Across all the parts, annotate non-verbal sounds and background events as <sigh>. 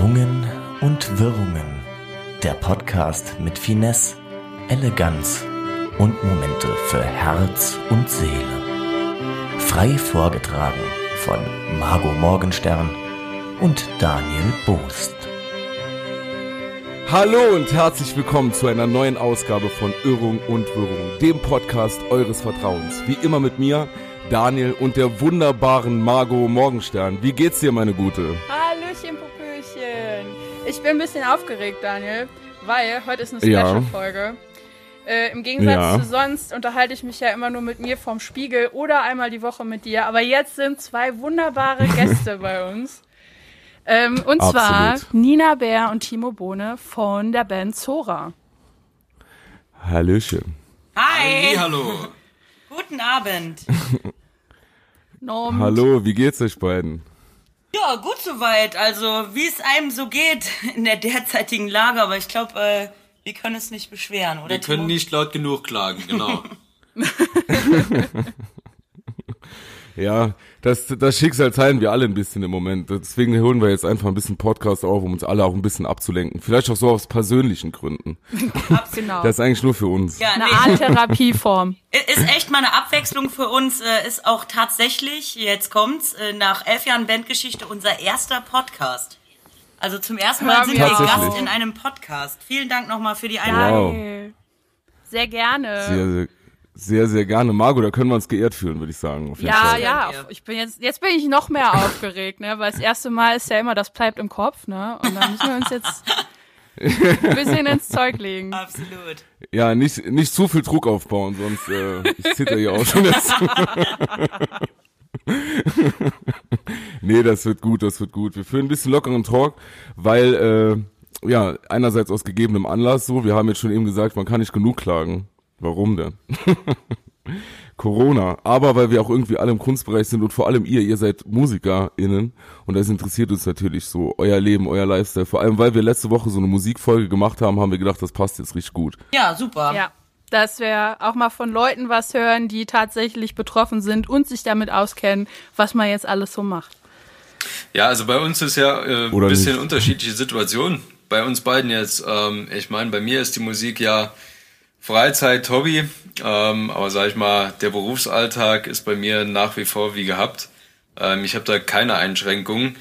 Schwungen und Wirrungen. Der Podcast mit Finesse, Eleganz und Momente für Herz und Seele. Frei vorgetragen von Margot Morgenstern und Daniel Boost. Hallo und herzlich willkommen zu einer neuen Ausgabe von Irrung und Wirrung, dem Podcast eures Vertrauens. Wie immer mit mir, Daniel und der wunderbaren Margot Morgenstern. Wie geht's dir, meine Gute? Popöchen. Ich bin ein bisschen aufgeregt, Daniel, weil heute ist eine Special-Folge. Ja. Äh, Im Gegensatz ja. zu sonst unterhalte ich mich ja immer nur mit mir vorm Spiegel oder einmal die Woche mit dir. Aber jetzt sind zwei wunderbare <laughs> Gäste bei uns. Ähm, und Absolut. zwar Nina Bär und Timo Bohne von der Band Zora. Hallöchen. Hi. Hallo. Guten Abend. <laughs> Hallo, wie geht's euch beiden? Ja, gut soweit. Also, wie es einem so geht <laughs> in der derzeitigen Lage, aber ich glaube, äh, wir können es nicht beschweren, oder? Wir können nicht laut genug klagen, genau. <laughs> <laughs> ja, das, das Schicksal teilen wir alle ein bisschen im Moment. Deswegen holen wir jetzt einfach ein bisschen Podcast auf, um uns alle auch ein bisschen abzulenken. Vielleicht auch so aus persönlichen Gründen. <laughs> genau. Das ist eigentlich nur für uns. Ja, eine Art Therapieform. <laughs> Ist echt mal eine Abwechslung für uns. Äh, ist auch tatsächlich, jetzt kommt's, äh, nach elf Jahren Bandgeschichte unser erster Podcast. Also zum ersten Mal sind wir Gast in einem Podcast. Vielen Dank nochmal für die Einladung. Wow. Sehr gerne. Sehr, sehr sehr, sehr gerne. Margot, da können wir uns geehrt fühlen, würde ich sagen. ja, Fall. ja. Ich bin jetzt, jetzt bin ich noch mehr aufgeregt, ne? Weil das erste Mal ist ja immer, das bleibt im Kopf, ne? Und dann müssen wir uns jetzt ein bisschen ins Zeug legen. Absolut. Ja, nicht, nicht zu viel Druck aufbauen, sonst äh, ich zitter hier auch schon jetzt. <laughs> nee, das wird gut, das wird gut. Wir führen ein bisschen lockeren Talk, weil, äh, ja, einerseits aus gegebenem Anlass so, wir haben jetzt schon eben gesagt, man kann nicht genug klagen. Warum denn? <laughs> Corona. Aber weil wir auch irgendwie alle im Kunstbereich sind und vor allem ihr, ihr seid MusikerInnen und das interessiert uns natürlich so, euer Leben, euer Lifestyle. Vor allem, weil wir letzte Woche so eine Musikfolge gemacht haben, haben wir gedacht, das passt jetzt richtig gut. Ja, super. Ja. Dass wir auch mal von Leuten was hören, die tatsächlich betroffen sind und sich damit auskennen, was man jetzt alles so macht. Ja, also bei uns ist ja äh, ein bisschen nicht? unterschiedliche Situation. Bei uns beiden jetzt. Ähm, ich meine, bei mir ist die Musik ja Freizeit, Hobby, ähm, aber sag ich mal, der Berufsalltag ist bei mir nach wie vor wie gehabt. Ähm, ich habe da keine Einschränkungen.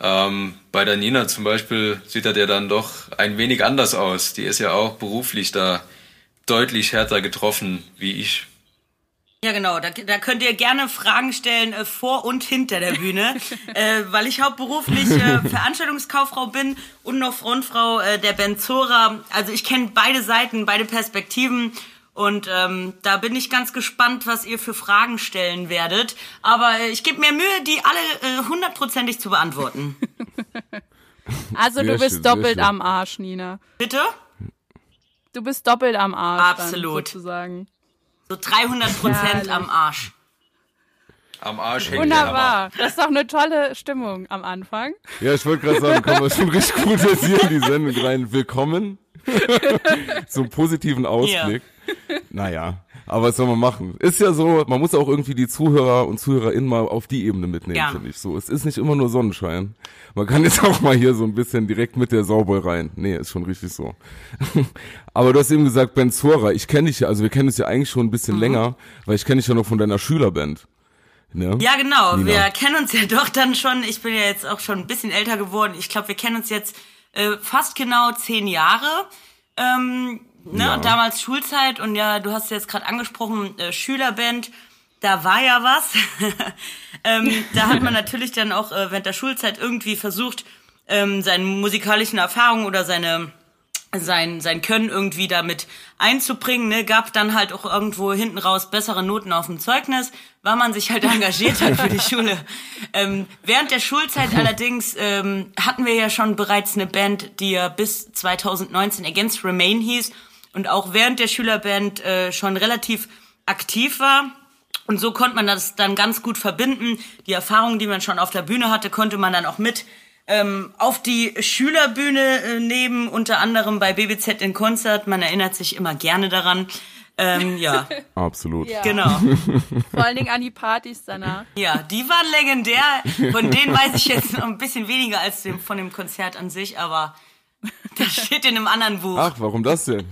Ähm, bei der Nina zum Beispiel sieht das ja dann doch ein wenig anders aus. Die ist ja auch beruflich da deutlich härter getroffen wie ich. Ja, genau. Da, da könnt ihr gerne Fragen stellen äh, vor und hinter der Bühne, <laughs> äh, weil ich hauptberuflich äh, <laughs> Veranstaltungskauffrau bin und noch Frontfrau äh, der Benzora. Also ich kenne beide Seiten, beide Perspektiven. Und ähm, da bin ich ganz gespannt, was ihr für Fragen stellen werdet. Aber äh, ich gebe mir Mühe, die alle äh, hundertprozentig zu beantworten. <laughs> also du bist schön, doppelt am Arsch, Nina. Bitte? Du bist doppelt am Arsch. Absolut. Dann, sozusagen. So 300 Prozent am Arsch. Am Arsch hängt Wunderbar. Das ist doch eine tolle Stimmung am Anfang. Ja, ich wollte gerade sagen, kann man schon richtig gut hier in die Sendung rein. Willkommen. <laughs> so einen positiven Ausblick. Ja. Naja. Aber was soll man machen? Ist ja so, man muss auch irgendwie die Zuhörer und ZuhörerInnen mal auf die Ebene mitnehmen, ja. finde ich so. Es ist nicht immer nur Sonnenschein. Man kann <laughs> jetzt auch mal hier so ein bisschen direkt mit der Sauboy rein. Nee, ist schon richtig so. <laughs> Aber du hast eben gesagt, Ben Zora, ich kenne dich ja, also wir kennen uns ja eigentlich schon ein bisschen mhm. länger, weil ich kenne dich ja noch von deiner Schülerband. Ne? Ja, genau. Nina. Wir kennen uns ja <laughs> doch dann schon. Ich bin ja jetzt auch schon ein bisschen älter geworden. Ich glaube, wir kennen uns jetzt äh, fast genau zehn Jahre. Ähm, Ne? Ja. Und damals Schulzeit und ja, du hast jetzt gerade angesprochen, äh, Schülerband, da war ja was. <laughs> ähm, da hat man <laughs> natürlich dann auch äh, während der Schulzeit irgendwie versucht, ähm, seine musikalischen Erfahrungen oder seine sein, sein Können irgendwie damit einzubringen, ne, gab dann halt auch irgendwo hinten raus bessere Noten auf dem Zeugnis, weil man sich halt engagiert hat für die Schule. <laughs> Ähm, während der Schulzeit allerdings ähm, hatten wir ja schon bereits eine Band, die ja bis 2019 Against Remain hieß und auch während der Schülerband äh, schon relativ aktiv war. Und so konnte man das dann ganz gut verbinden. Die Erfahrungen, die man schon auf der Bühne hatte, konnte man dann auch mit ähm, auf die Schülerbühne äh, nehmen, unter anderem bei BBZ in Konzert. Man erinnert sich immer gerne daran. Ähm, ja. <laughs> Absolut. Ja. Genau. <laughs> Vor allen Dingen an die Partys danach. Ja, die waren legendär. Von denen weiß ich jetzt noch ein bisschen weniger als dem, von dem Konzert an sich, aber <laughs> das steht in einem anderen Buch. Ach, warum das denn?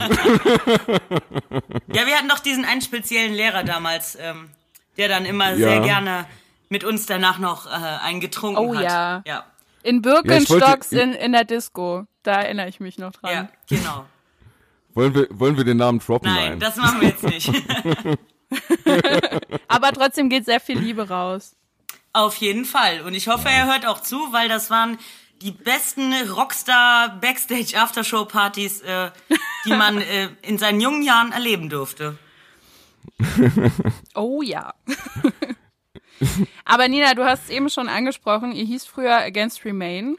ja, wir hatten doch diesen einen speziellen Lehrer damals, ähm, der dann immer ja. sehr gerne mit uns danach noch äh, eingetrunken oh, hat. Oh ja. ja. In Birkenstocks ja, in, in der Disco. Da erinnere ich mich noch dran. Ja, genau. Wollen wir, wollen wir den Namen droppen? Nein, das machen wir jetzt nicht. <laughs> Aber trotzdem geht sehr viel Liebe raus. Auf jeden Fall. Und ich hoffe, er hört auch zu, weil das waren die besten Rockstar Backstage Aftershow Partys, äh, die <laughs> man äh, in seinen jungen Jahren erleben durfte. <laughs> Oh ja. Aber Nina, du hast es eben schon angesprochen, ihr hieß früher Against Remain.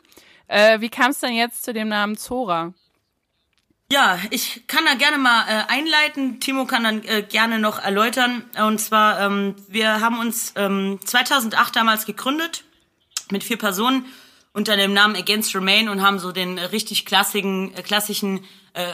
Äh, wie kam es denn jetzt zu dem Namen Zora? Ja, ich kann da gerne mal äh, einleiten. Timo kann dann äh, gerne noch erläutern. Und zwar, ähm, wir haben uns ähm, 2008 damals gegründet mit vier Personen unter dem Namen Against Remain und haben so den richtig klassischen, äh, klassischen äh,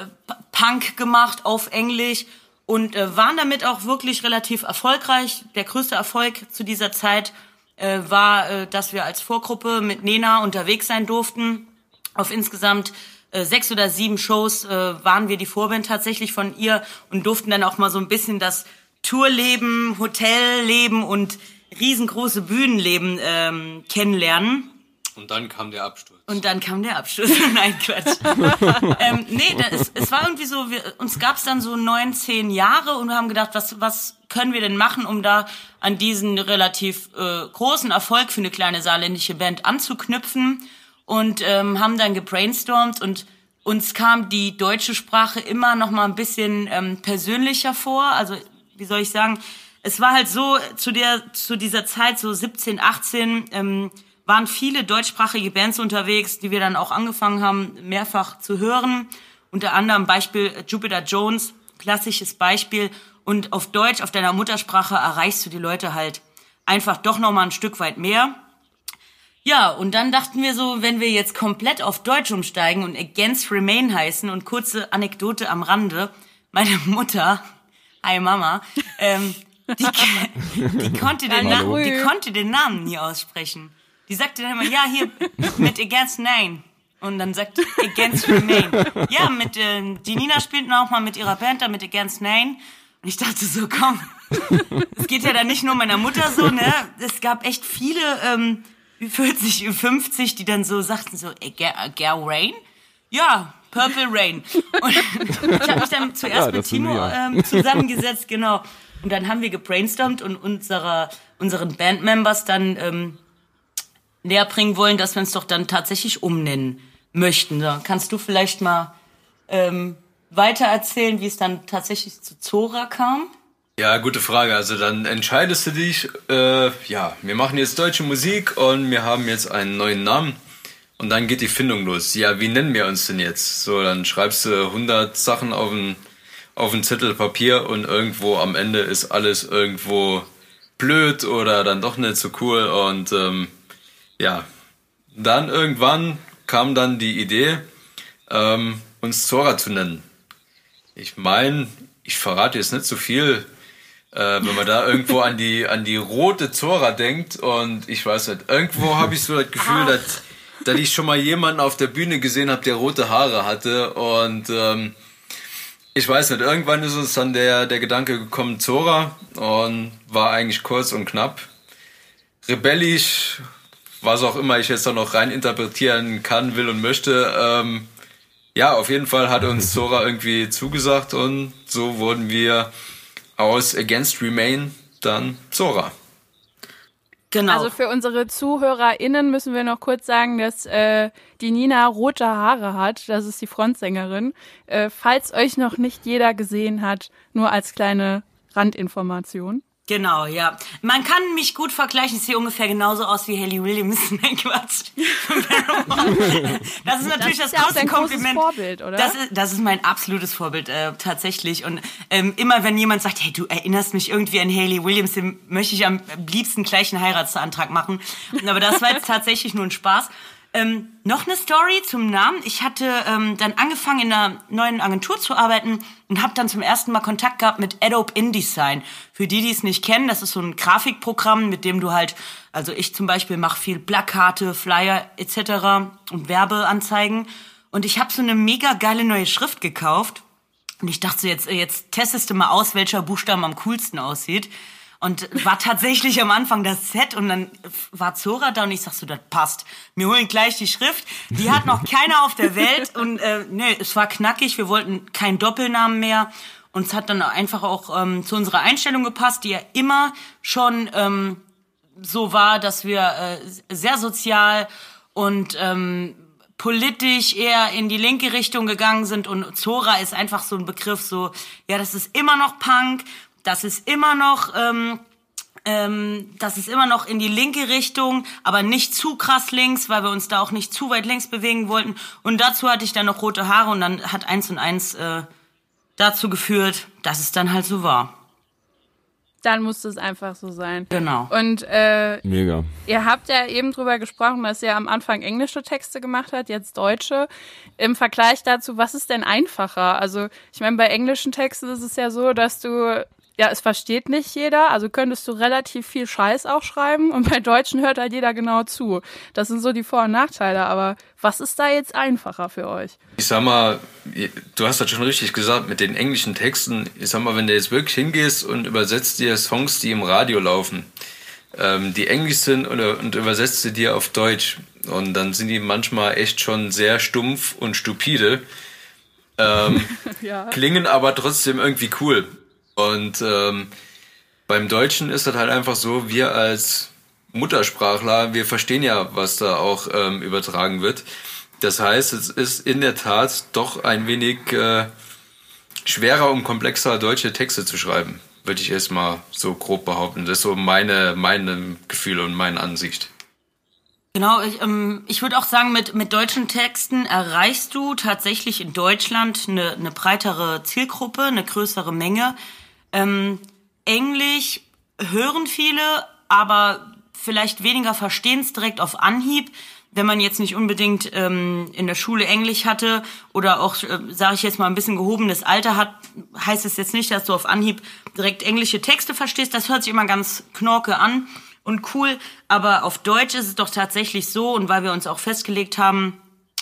Punk gemacht auf Englisch und äh, waren damit auch wirklich relativ erfolgreich. Der größte Erfolg zu dieser Zeit äh, war, äh, dass wir als Vorgruppe mit Nena unterwegs sein durften auf insgesamt äh, sechs oder sieben Shows äh, waren wir die Vorband tatsächlich von ihr und durften dann auch mal so ein bisschen das Tourleben, Hotelleben und riesengroße Bühnenleben ähm, kennenlernen. Und dann kam der Absturz. Und dann kam der Absturz. <laughs> Nein, Quatsch. <laughs> ähm, nee, das, es war irgendwie so, wir, uns gab's dann so neun, zehn Jahre und wir haben gedacht, was, was können wir denn machen, um da an diesen relativ äh, großen Erfolg für eine kleine saarländische Band anzuknüpfen und ähm, haben dann gebrainstormt und uns kam die deutsche Sprache immer noch mal ein bisschen ähm, persönlicher vor. Also wie soll ich sagen? Es war halt so zu der zu dieser Zeit so 17, 18 ähm, waren viele deutschsprachige Bands unterwegs, die wir dann auch angefangen haben mehrfach zu hören. Unter anderem Beispiel Jupiter Jones, klassisches Beispiel. Und auf Deutsch, auf deiner Muttersprache erreichst du die Leute halt einfach doch noch mal ein Stück weit mehr. Ja, und dann dachten wir so, wenn wir jetzt komplett auf Deutsch umsteigen und Against Remain heißen und kurze Anekdote am Rande, meine Mutter, hi Mama, ähm, die, <laughs> die, konnte den Namen, die konnte den Namen nie aussprechen. Die sagte dann immer, ja, hier mit Against Name. Und dann sagt Against Remain. Ja, mit, äh, die Nina spielt auch mal mit ihrer Band da mit Against Name. Und ich dachte so, komm, es geht ja dann nicht nur meiner Mutter so, ne? Es gab echt viele ähm, 40, 50, die dann so sagten so, Girl Rain? Ja, Purple Rain. Und ich habe mich dann zuerst ja, mit Timo ähm, zusammengesetzt, genau. Und dann haben wir gebrainstormt und unserer, unseren Bandmembers dann ähm, näher bringen wollen, dass wir uns doch dann tatsächlich umnennen möchten. Da kannst du vielleicht mal ähm, weiter erzählen, wie es dann tatsächlich zu Zora kam? Ja, gute Frage. Also dann entscheidest du dich, äh, ja, wir machen jetzt deutsche Musik und wir haben jetzt einen neuen Namen. Und dann geht die Findung los. Ja, wie nennen wir uns denn jetzt? So, dann schreibst du 100 Sachen auf einen, auf Zettel Papier und irgendwo am Ende ist alles irgendwo blöd oder dann doch nicht so cool. Und ähm, ja, dann irgendwann kam dann die Idee, ähm, uns Zora zu nennen. Ich meine, ich verrate jetzt nicht so viel, äh, wenn man da <laughs> irgendwo an die, an die rote Zora denkt und ich weiß nicht, irgendwo habe ich so das Gefühl, dass, dass ich schon mal jemanden auf der Bühne gesehen habe, der rote Haare hatte und ähm, ich weiß nicht, irgendwann ist uns dann der, der Gedanke gekommen, Zora und war eigentlich kurz und knapp. Rebellisch, was auch immer ich jetzt da noch rein interpretieren kann, will und möchte. Ähm, ja, auf jeden Fall hat uns <laughs> Zora irgendwie zugesagt und so wurden wir aus Against Remain dann Zora. Genau. Also für unsere ZuhörerInnen müssen wir noch kurz sagen, dass äh, die Nina rote Haare hat. Das ist die Frontsängerin. Äh, falls euch noch nicht jeder gesehen hat, nur als kleine Randinformation. Genau, ja. Man kann mich gut vergleichen. Ich sehe ungefähr genauso aus wie Haley Williams. <laughs> Nein, Quatsch. Das ist natürlich das, das große Kompliment. Vorbild, oder? Das ist, das ist mein absolutes Vorbild, äh, tatsächlich. Und ähm, immer wenn jemand sagt, hey, du erinnerst mich irgendwie an Haley Williams, dem möchte ich am liebsten gleich einen Heiratsantrag machen. Aber das war jetzt <laughs> tatsächlich nur ein Spaß. Ähm, noch eine Story zum Namen. Ich hatte ähm, dann angefangen in einer neuen Agentur zu arbeiten und habe dann zum ersten Mal Kontakt gehabt mit Adobe InDesign. Für die, die es nicht kennen, das ist so ein Grafikprogramm, mit dem du halt, also ich zum Beispiel mache viel Plakate, Flyer etc. und Werbeanzeigen. Und ich habe so eine mega geile neue Schrift gekauft. Und ich dachte jetzt, jetzt testest du mal aus, welcher Buchstaben am coolsten aussieht. Und war tatsächlich am Anfang das Set und dann war Zora da und ich sag so, das passt. Wir holen gleich die Schrift. Die hat noch keiner auf der Welt und äh, nee, es war knackig. Wir wollten keinen Doppelnamen mehr. Und es hat dann einfach auch ähm, zu unserer Einstellung gepasst, die ja immer schon ähm, so war, dass wir äh, sehr sozial und ähm, politisch eher in die linke Richtung gegangen sind und Zora ist einfach so ein Begriff, so, ja, das ist immer noch Punk das ist immer noch, ähm, ähm, das ist immer noch in die linke Richtung, aber nicht zu krass links, weil wir uns da auch nicht zu weit links bewegen wollten. Und dazu hatte ich dann noch rote Haare und dann hat eins und eins äh, dazu geführt, dass es dann halt so war. Dann musste es einfach so sein. Genau. Und äh, Mega. ihr habt ja eben drüber gesprochen, dass ihr am Anfang englische Texte gemacht habt, jetzt deutsche. Im Vergleich dazu, was ist denn einfacher? Also ich meine, bei englischen Texten ist es ja so, dass du ja, es versteht nicht jeder, also könntest du relativ viel Scheiß auch schreiben und bei Deutschen hört halt jeder genau zu. Das sind so die Vor- und Nachteile, aber was ist da jetzt einfacher für euch? Ich sag mal, du hast das schon richtig gesagt, mit den englischen Texten, ich sag mal, wenn du jetzt wirklich hingehst und übersetzt dir Songs, die im Radio laufen, ähm, die englisch sind und, und übersetzt sie dir auf Deutsch und dann sind die manchmal echt schon sehr stumpf und stupide. Ähm, <laughs> ja. klingen aber trotzdem irgendwie cool. Und ähm, beim Deutschen ist das halt einfach so, wir als Muttersprachler, wir verstehen ja, was da auch ähm, übertragen wird. Das heißt, es ist in der Tat doch ein wenig äh, schwerer und komplexer, deutsche Texte zu schreiben, würde ich erstmal so grob behaupten. Das ist so meine, meine Gefühle und meine Ansicht. Genau, ich, ähm, ich würde auch sagen, mit, mit deutschen Texten erreichst du tatsächlich in Deutschland eine, eine breitere Zielgruppe, eine größere Menge. Ähm, Englisch hören viele, aber vielleicht weniger verstehen es direkt auf Anhieb. Wenn man jetzt nicht unbedingt ähm, in der Schule Englisch hatte oder auch, äh, sage ich jetzt mal, ein bisschen gehobenes Alter hat, heißt es jetzt nicht, dass du auf Anhieb direkt englische Texte verstehst. Das hört sich immer ganz knorke an und cool. Aber auf Deutsch ist es doch tatsächlich so, und weil wir uns auch festgelegt haben,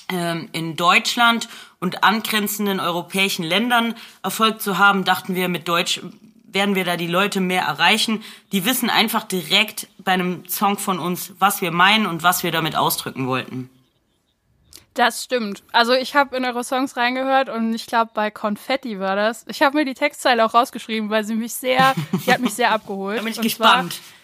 ähm, in Deutschland und angrenzenden europäischen Ländern Erfolg zu haben, dachten wir, mit Deutsch werden wir da die Leute mehr erreichen. Die wissen einfach direkt bei einem Song von uns, was wir meinen und was wir damit ausdrücken wollten. Das stimmt. Also ich habe in eure Songs reingehört und ich glaube bei Konfetti war das. Ich habe mir die Textzeile auch rausgeschrieben, weil sie mich sehr, die hat mich sehr <laughs> abgeholt. da bin ich und gespannt. Zwar,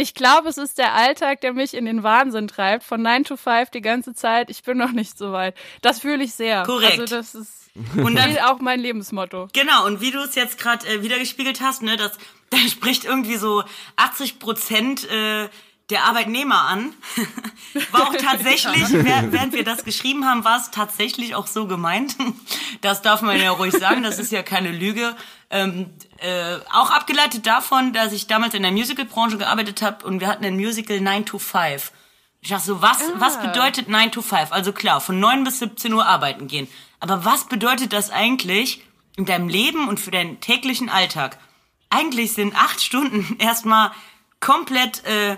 ich glaube, es ist der Alltag, der mich in den Wahnsinn treibt, von 9 to 5 die ganze Zeit. Ich bin noch nicht so weit. Das fühle ich sehr. Korrekt. Also das ist <laughs> und dann, auch mein Lebensmotto. Genau, und wie du es jetzt gerade äh, wiedergespiegelt hast, ne, das, <laughs> da spricht irgendwie so 80 Prozent äh, der Arbeitnehmer an. <laughs> war auch tatsächlich, während wir das geschrieben haben, war es tatsächlich auch so gemeint. Das darf man ja ruhig sagen, das ist ja keine Lüge. Ähm, äh, auch abgeleitet davon, dass ich damals in der Musicalbranche gearbeitet habe und wir hatten ein Musical 9 to 5. Ich dachte so, was, ah. was bedeutet 9 to 5? Also klar, von 9 bis 17 Uhr arbeiten gehen. Aber was bedeutet das eigentlich in deinem Leben und für deinen täglichen Alltag? Eigentlich sind acht Stunden <laughs> erstmal komplett äh,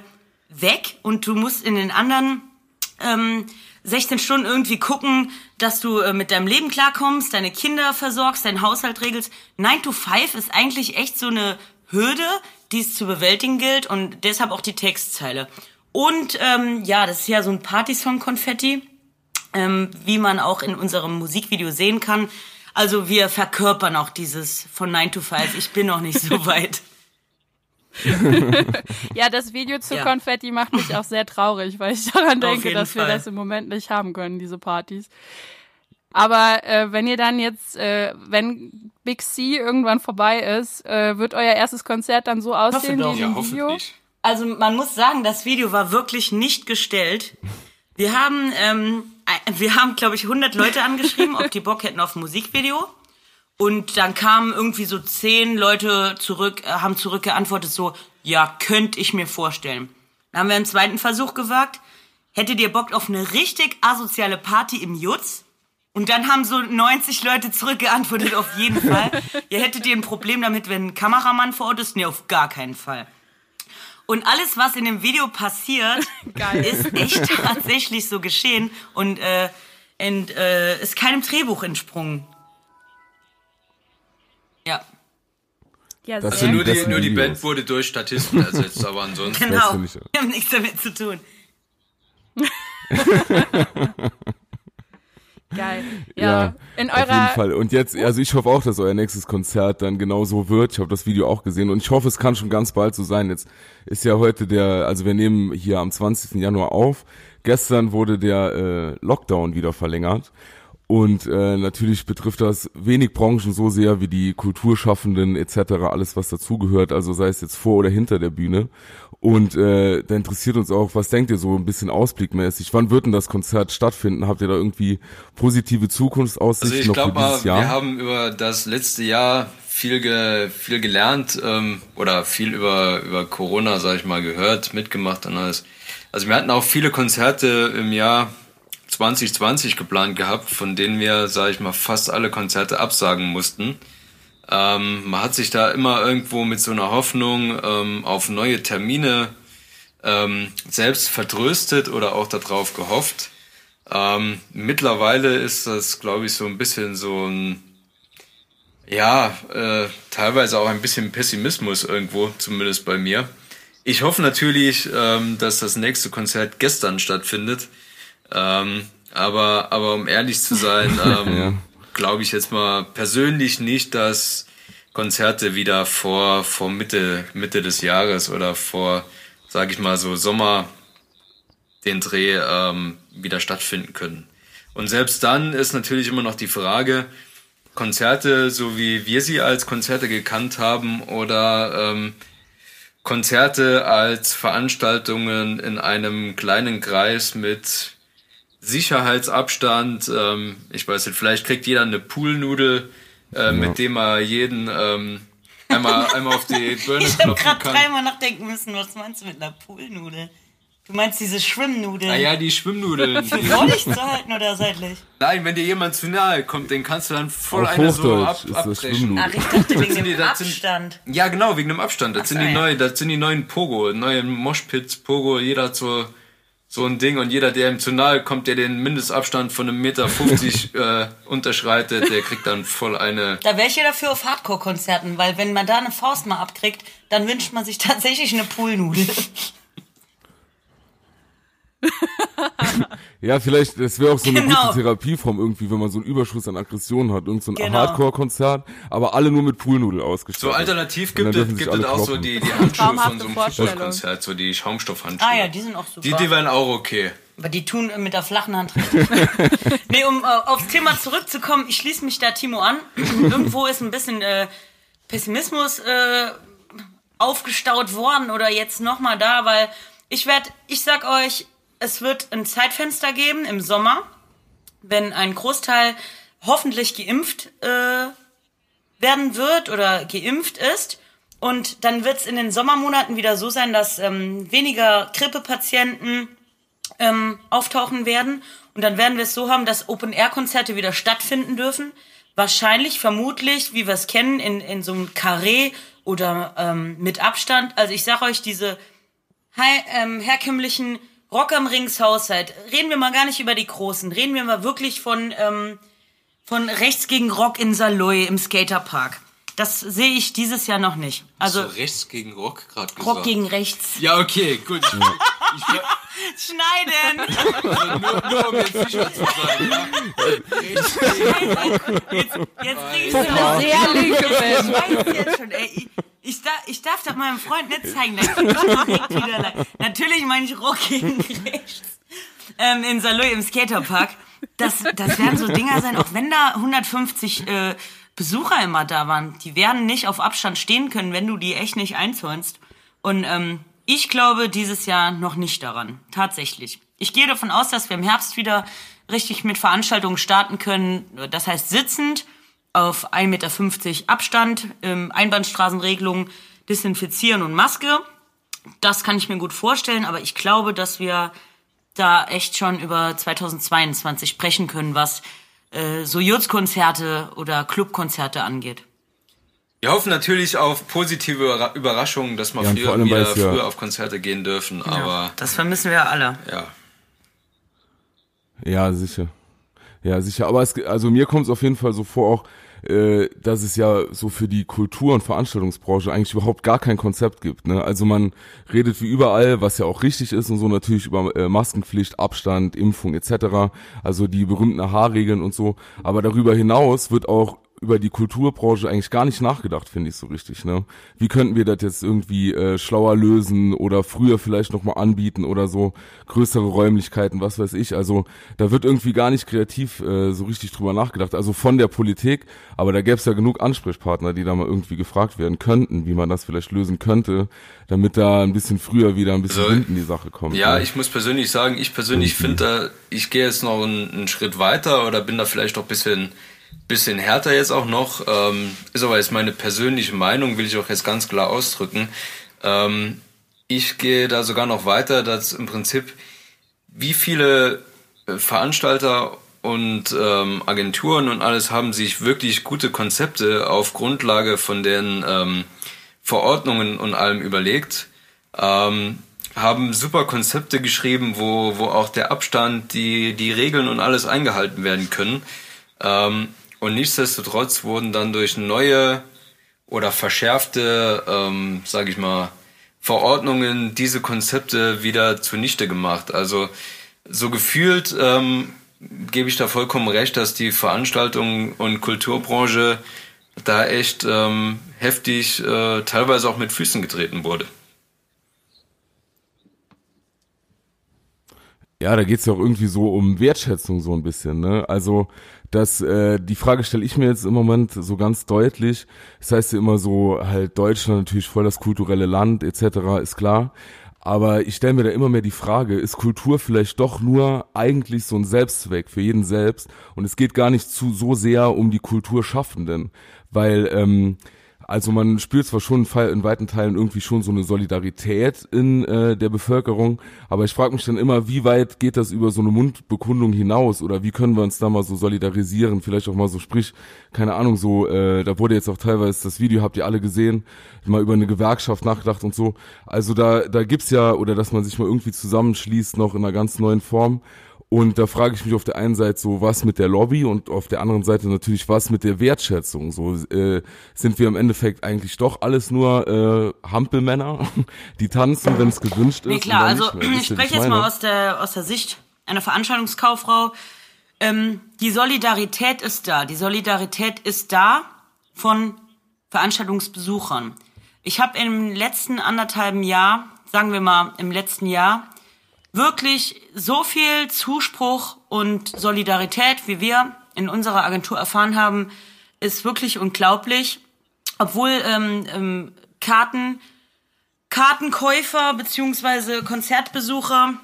weg und du musst in den anderen ähm, 16 Stunden irgendwie gucken, dass du äh, mit deinem Leben klarkommst, deine Kinder versorgst, deinen Haushalt regelst. 9 to 5 ist eigentlich echt so eine Hürde, die es zu bewältigen gilt und deshalb auch die Textzeile. Und ähm, ja, das ist ja so ein Partysong-Konfetti, ähm, wie man auch in unserem Musikvideo sehen kann. Also wir verkörpern auch dieses von 9 to 5. Ich bin noch nicht so <laughs> weit. <laughs> ja, das Video zu ja. Konfetti macht mich auch sehr traurig, weil ich daran denke, dass Fall. wir das im Moment nicht haben können, diese Partys. Aber äh, wenn ihr dann jetzt, äh, wenn Big C irgendwann vorbei ist, äh, wird euer erstes Konzert dann so aussehen wie im ja, Video? Also man muss sagen, das Video war wirklich nicht gestellt. Wir haben, ähm, wir haben, glaube ich, 100 Leute angeschrieben, ob die Bock hätten auf ein Musikvideo. Und dann kamen irgendwie so zehn Leute zurück, äh, haben zurückgeantwortet so, ja, könnte ich mir vorstellen. Dann haben wir einen zweiten Versuch gewagt. hättet ihr Bock auf eine richtig asoziale Party im Jutz? Und dann haben so 90 Leute zurückgeantwortet, auf jeden <laughs> Fall. ihr hättet ihr ein Problem damit, wenn ein Kameramann vor Ort ist? Nee, auf gar keinen Fall. Und alles, was in dem Video passiert, <laughs> ist echt tatsächlich so geschehen und äh, und, äh, ist keinem Drehbuch entsprungen. Ja. Ja, also nur die, nur die Band wurde durch Statisten ersetzt, aber ansonsten. <laughs> Genau. Wir haben nichts damit zu tun. <laughs> Geil. Ja, ja, in eurer. Auf jeden Fall. Und jetzt, also ich hoffe auch, dass euer nächstes Konzert dann genau so wird. Ich habe das Video auch gesehen und ich hoffe, es kann schon ganz bald so sein. Jetzt ist ja heute der, also wir nehmen hier am 20. Januar auf. Gestern wurde der äh, Lockdown wieder verlängert. Und äh, natürlich betrifft das wenig Branchen so sehr wie die Kulturschaffenden etc., alles was dazugehört, also sei es jetzt vor oder hinter der Bühne. Und äh, da interessiert uns auch, was denkt ihr so ein bisschen ausblickmäßig? Wann wird denn das Konzert stattfinden? Habt ihr da irgendwie positive Zukunftsaussichten also ich noch für dieses Jahr? Wir haben über das letzte Jahr viel, ge, viel gelernt ähm, oder viel über, über Corona, sag ich mal, gehört, mitgemacht und alles. Also wir hatten auch viele Konzerte im Jahr 2020 geplant gehabt, von denen wir, sage ich mal, fast alle Konzerte absagen mussten. Ähm, man hat sich da immer irgendwo mit so einer Hoffnung ähm, auf neue Termine ähm, selbst vertröstet oder auch darauf gehofft. Ähm, mittlerweile ist das, glaube ich, so ein bisschen so ein, ja, äh, teilweise auch ein bisschen Pessimismus irgendwo, zumindest bei mir. Ich hoffe natürlich, ähm, dass das nächste Konzert gestern stattfindet. Ähm, aber, aber um ehrlich zu sein, <laughs> ähm, ja. glaube ich jetzt mal persönlich nicht, dass Konzerte wieder vor, vor Mitte, Mitte des Jahres oder vor, sage ich mal so Sommer den Dreh ähm, wieder stattfinden können. Und selbst dann ist natürlich immer noch die Frage, Konzerte, so wie wir sie als Konzerte gekannt haben, oder ähm, Konzerte als Veranstaltungen in einem kleinen Kreis mit Sicherheitsabstand. Ähm, ich weiß nicht, vielleicht kriegt jeder eine Poolnudel, äh, ja. mit dem er jeden ähm, einmal, <laughs> einmal auf die Birne ich habe gerade dreimal nachdenken müssen, was meinst du mit einer Poolnudel? Du meinst diese Schwimmnudeln? Ah ja, die Schwimmnudeln. <laughs> Für vorlich zu halten oder seitlich? Nein, wenn dir jemand zu nahe kommt, den kannst du dann voll Auf eine so ab, abbrechen. Ach, ich dachte <laughs> wegen dem Abstand. Sind, ja, genau, wegen dem Abstand. Das, Ach, sind die neuen, das sind die neuen Pogo, neue Moshpits, Pogo, jeder hat so so ein Ding und jeder, der ihm zu nahe kommt, der den Mindestabstand von einem Meter 50 <laughs> äh, unterschreitet, der kriegt dann voll eine. Da wäre ich ja dafür auf Hardcore-Konzerten, weil wenn man da eine Faust mal abkriegt, dann wünscht man sich tatsächlich eine Poolnudel. <laughs> <laughs> ja, vielleicht, das wäre auch so eine genau. gute Therapieform irgendwie, wenn man so einen Überschuss an Aggressionen hat. Irgend so ein genau. Hardcore-Konzert, aber alle nur mit Poolnudel ausgestattet. So alternativ gibt es, gibt es auch so die, die <laughs> Handschuhe von so einem Fußballkonzert, so die Schaumstoffhandschuhe. Ah ja, die sind auch super. Die, die wären auch okay. Aber die tun mit der flachen Hand richtig. <laughs> nee, um äh, aufs Thema zurückzukommen, ich schließe mich da Timo an. Irgendwo ist ein bisschen äh, Pessimismus äh, aufgestaut worden oder jetzt nochmal da, weil ich werde, ich sag euch, es wird ein Zeitfenster geben im Sommer, wenn ein Großteil hoffentlich geimpft äh, werden wird oder geimpft ist. Und dann wird es in den Sommermonaten wieder so sein, dass ähm, weniger Grippepatienten ähm, auftauchen werden. Und dann werden wir es so haben, dass Open-Air-Konzerte wieder stattfinden dürfen. Wahrscheinlich, vermutlich, wie wir es kennen, in, in so einem Carré oder ähm, mit Abstand. Also ich sage euch, diese ähm, herkömmlichen Rock am Ringshaus seid, reden wir mal gar nicht über die Großen, reden wir mal wirklich von, ähm, von rechts gegen Rock in Saloy im Skaterpark. Das sehe ich dieses Jahr noch nicht. Also so rechts gegen Rock gerade gesagt. Rock gegen rechts. Ja, okay, gut. Ich, ich, <laughs> Schneiden. Also nur, nur um jetzt sicher zu sein. Ja. Rechts gegen Jetzt, jetzt krieg ich so eine sehr linke Band. Ich weiß jetzt schon, ey. Ich, da, ich darf das meinem Freund nicht zeigen. Natürlich meine ich Rock gegen rechts. Ähm, in Saloy im Skaterpark. Das, das werden so Dinger sein, auch wenn da 150 äh, Besucher immer da waren. Die werden nicht auf Abstand stehen können, wenn du die echt nicht einzäunst. Und ähm, ich glaube dieses Jahr noch nicht daran. Tatsächlich. Ich gehe davon aus, dass wir im Herbst wieder richtig mit Veranstaltungen starten können. Das heißt sitzend auf 1,50 Meter Abstand, ähm, Einbahnstraßenregelung, Desinfizieren und Maske. Das kann ich mir gut vorstellen, aber ich glaube, dass wir da echt schon über 2022 sprechen können, was äh, so Jutzkonzerte oder Clubkonzerte angeht. Wir hoffen natürlich auf positive Überraschungen, dass wir ja, früher wieder früher ja auf Konzerte gehen dürfen, ja, aber. Das vermissen wir alle. Ja. Ja, sicher. Ja, sicher. Aber es, also mir kommt es auf jeden Fall so vor, auch äh, dass es ja so für die Kultur- und Veranstaltungsbranche eigentlich überhaupt gar kein Konzept gibt. Ne? Also man redet wie überall, was ja auch richtig ist und so natürlich über äh, Maskenpflicht, Abstand, Impfung etc. Also die berühmten Haarregeln und so. Aber darüber hinaus wird auch über die Kulturbranche eigentlich gar nicht nachgedacht, finde ich so richtig. Ne? Wie könnten wir das jetzt irgendwie äh, schlauer lösen oder früher vielleicht nochmal anbieten oder so größere Räumlichkeiten, was weiß ich. Also da wird irgendwie gar nicht kreativ äh, so richtig drüber nachgedacht. Also von der Politik, aber da gäbe es ja genug Ansprechpartner, die da mal irgendwie gefragt werden könnten, wie man das vielleicht lösen könnte, damit da ein bisschen früher wieder ein bisschen also, Wind in die Sache kommt. Ja, ne? ich muss persönlich sagen, ich persönlich finde da, ich gehe jetzt noch einen, einen Schritt weiter oder bin da vielleicht noch ein bisschen bisschen härter jetzt auch noch. Ähm, ist aber jetzt meine persönliche Meinung, will ich auch jetzt ganz klar ausdrücken. Ähm, ich gehe da sogar noch weiter, dass im Prinzip wie viele äh, Veranstalter und ähm, Agenturen und alles haben sich wirklich gute Konzepte auf Grundlage von den ähm, Verordnungen und allem überlegt, ähm, haben super Konzepte geschrieben, wo, wo auch der Abstand, die, die Regeln und alles eingehalten werden können. Ähm, und nichtsdestotrotz wurden dann durch neue oder verschärfte, ähm, sage ich mal, Verordnungen diese Konzepte wieder zunichte gemacht. Also so gefühlt ähm, gebe ich da vollkommen recht, dass die Veranstaltung und Kulturbranche da echt ähm, heftig, äh, teilweise auch mit Füßen getreten wurde. Ja, da geht's ja auch irgendwie so um Wertschätzung so ein bisschen, ne? Also dass äh, die Frage stelle ich mir jetzt im Moment so ganz deutlich. Das heißt ja immer so, halt Deutschland natürlich voll das kulturelle Land etc. ist klar. Aber ich stelle mir da immer mehr die Frage, ist Kultur vielleicht doch nur eigentlich so ein Selbstzweck für jeden selbst? Und es geht gar nicht zu so sehr um die Kulturschaffenden, weil ähm, also man spürt zwar schon in weiten Teilen irgendwie schon so eine Solidarität in äh, der Bevölkerung, aber ich frage mich dann immer, wie weit geht das über so eine Mundbekundung hinaus oder wie können wir uns da mal so solidarisieren? Vielleicht auch mal so, sprich, keine Ahnung, so, äh, da wurde jetzt auch teilweise das Video, habt ihr alle gesehen, mal über eine Gewerkschaft nachgedacht und so. Also da, da gibt's ja, oder dass man sich mal irgendwie zusammenschließt, noch in einer ganz neuen Form. Und da frage ich mich auf der einen Seite so, was mit der Lobby und auf der anderen Seite natürlich, was mit der Wertschätzung. So äh, sind wir im Endeffekt eigentlich doch alles nur äh, Hampelmänner, <laughs> die tanzen, wenn es gewünscht ist. Nee, klar, also ich spreche jetzt mal aus der, aus der Sicht einer Veranstaltungskauffrau. Ähm, die Solidarität ist da. Die Solidarität ist da von Veranstaltungsbesuchern. Ich habe im letzten anderthalben Jahr, sagen wir mal im letzten Jahr, wirklich so viel Zuspruch und Solidarität, wie wir in unserer Agentur erfahren haben, ist wirklich unglaublich. Obwohl ähm, ähm, Karten, Kartenkäufer beziehungsweise Konzertbesucher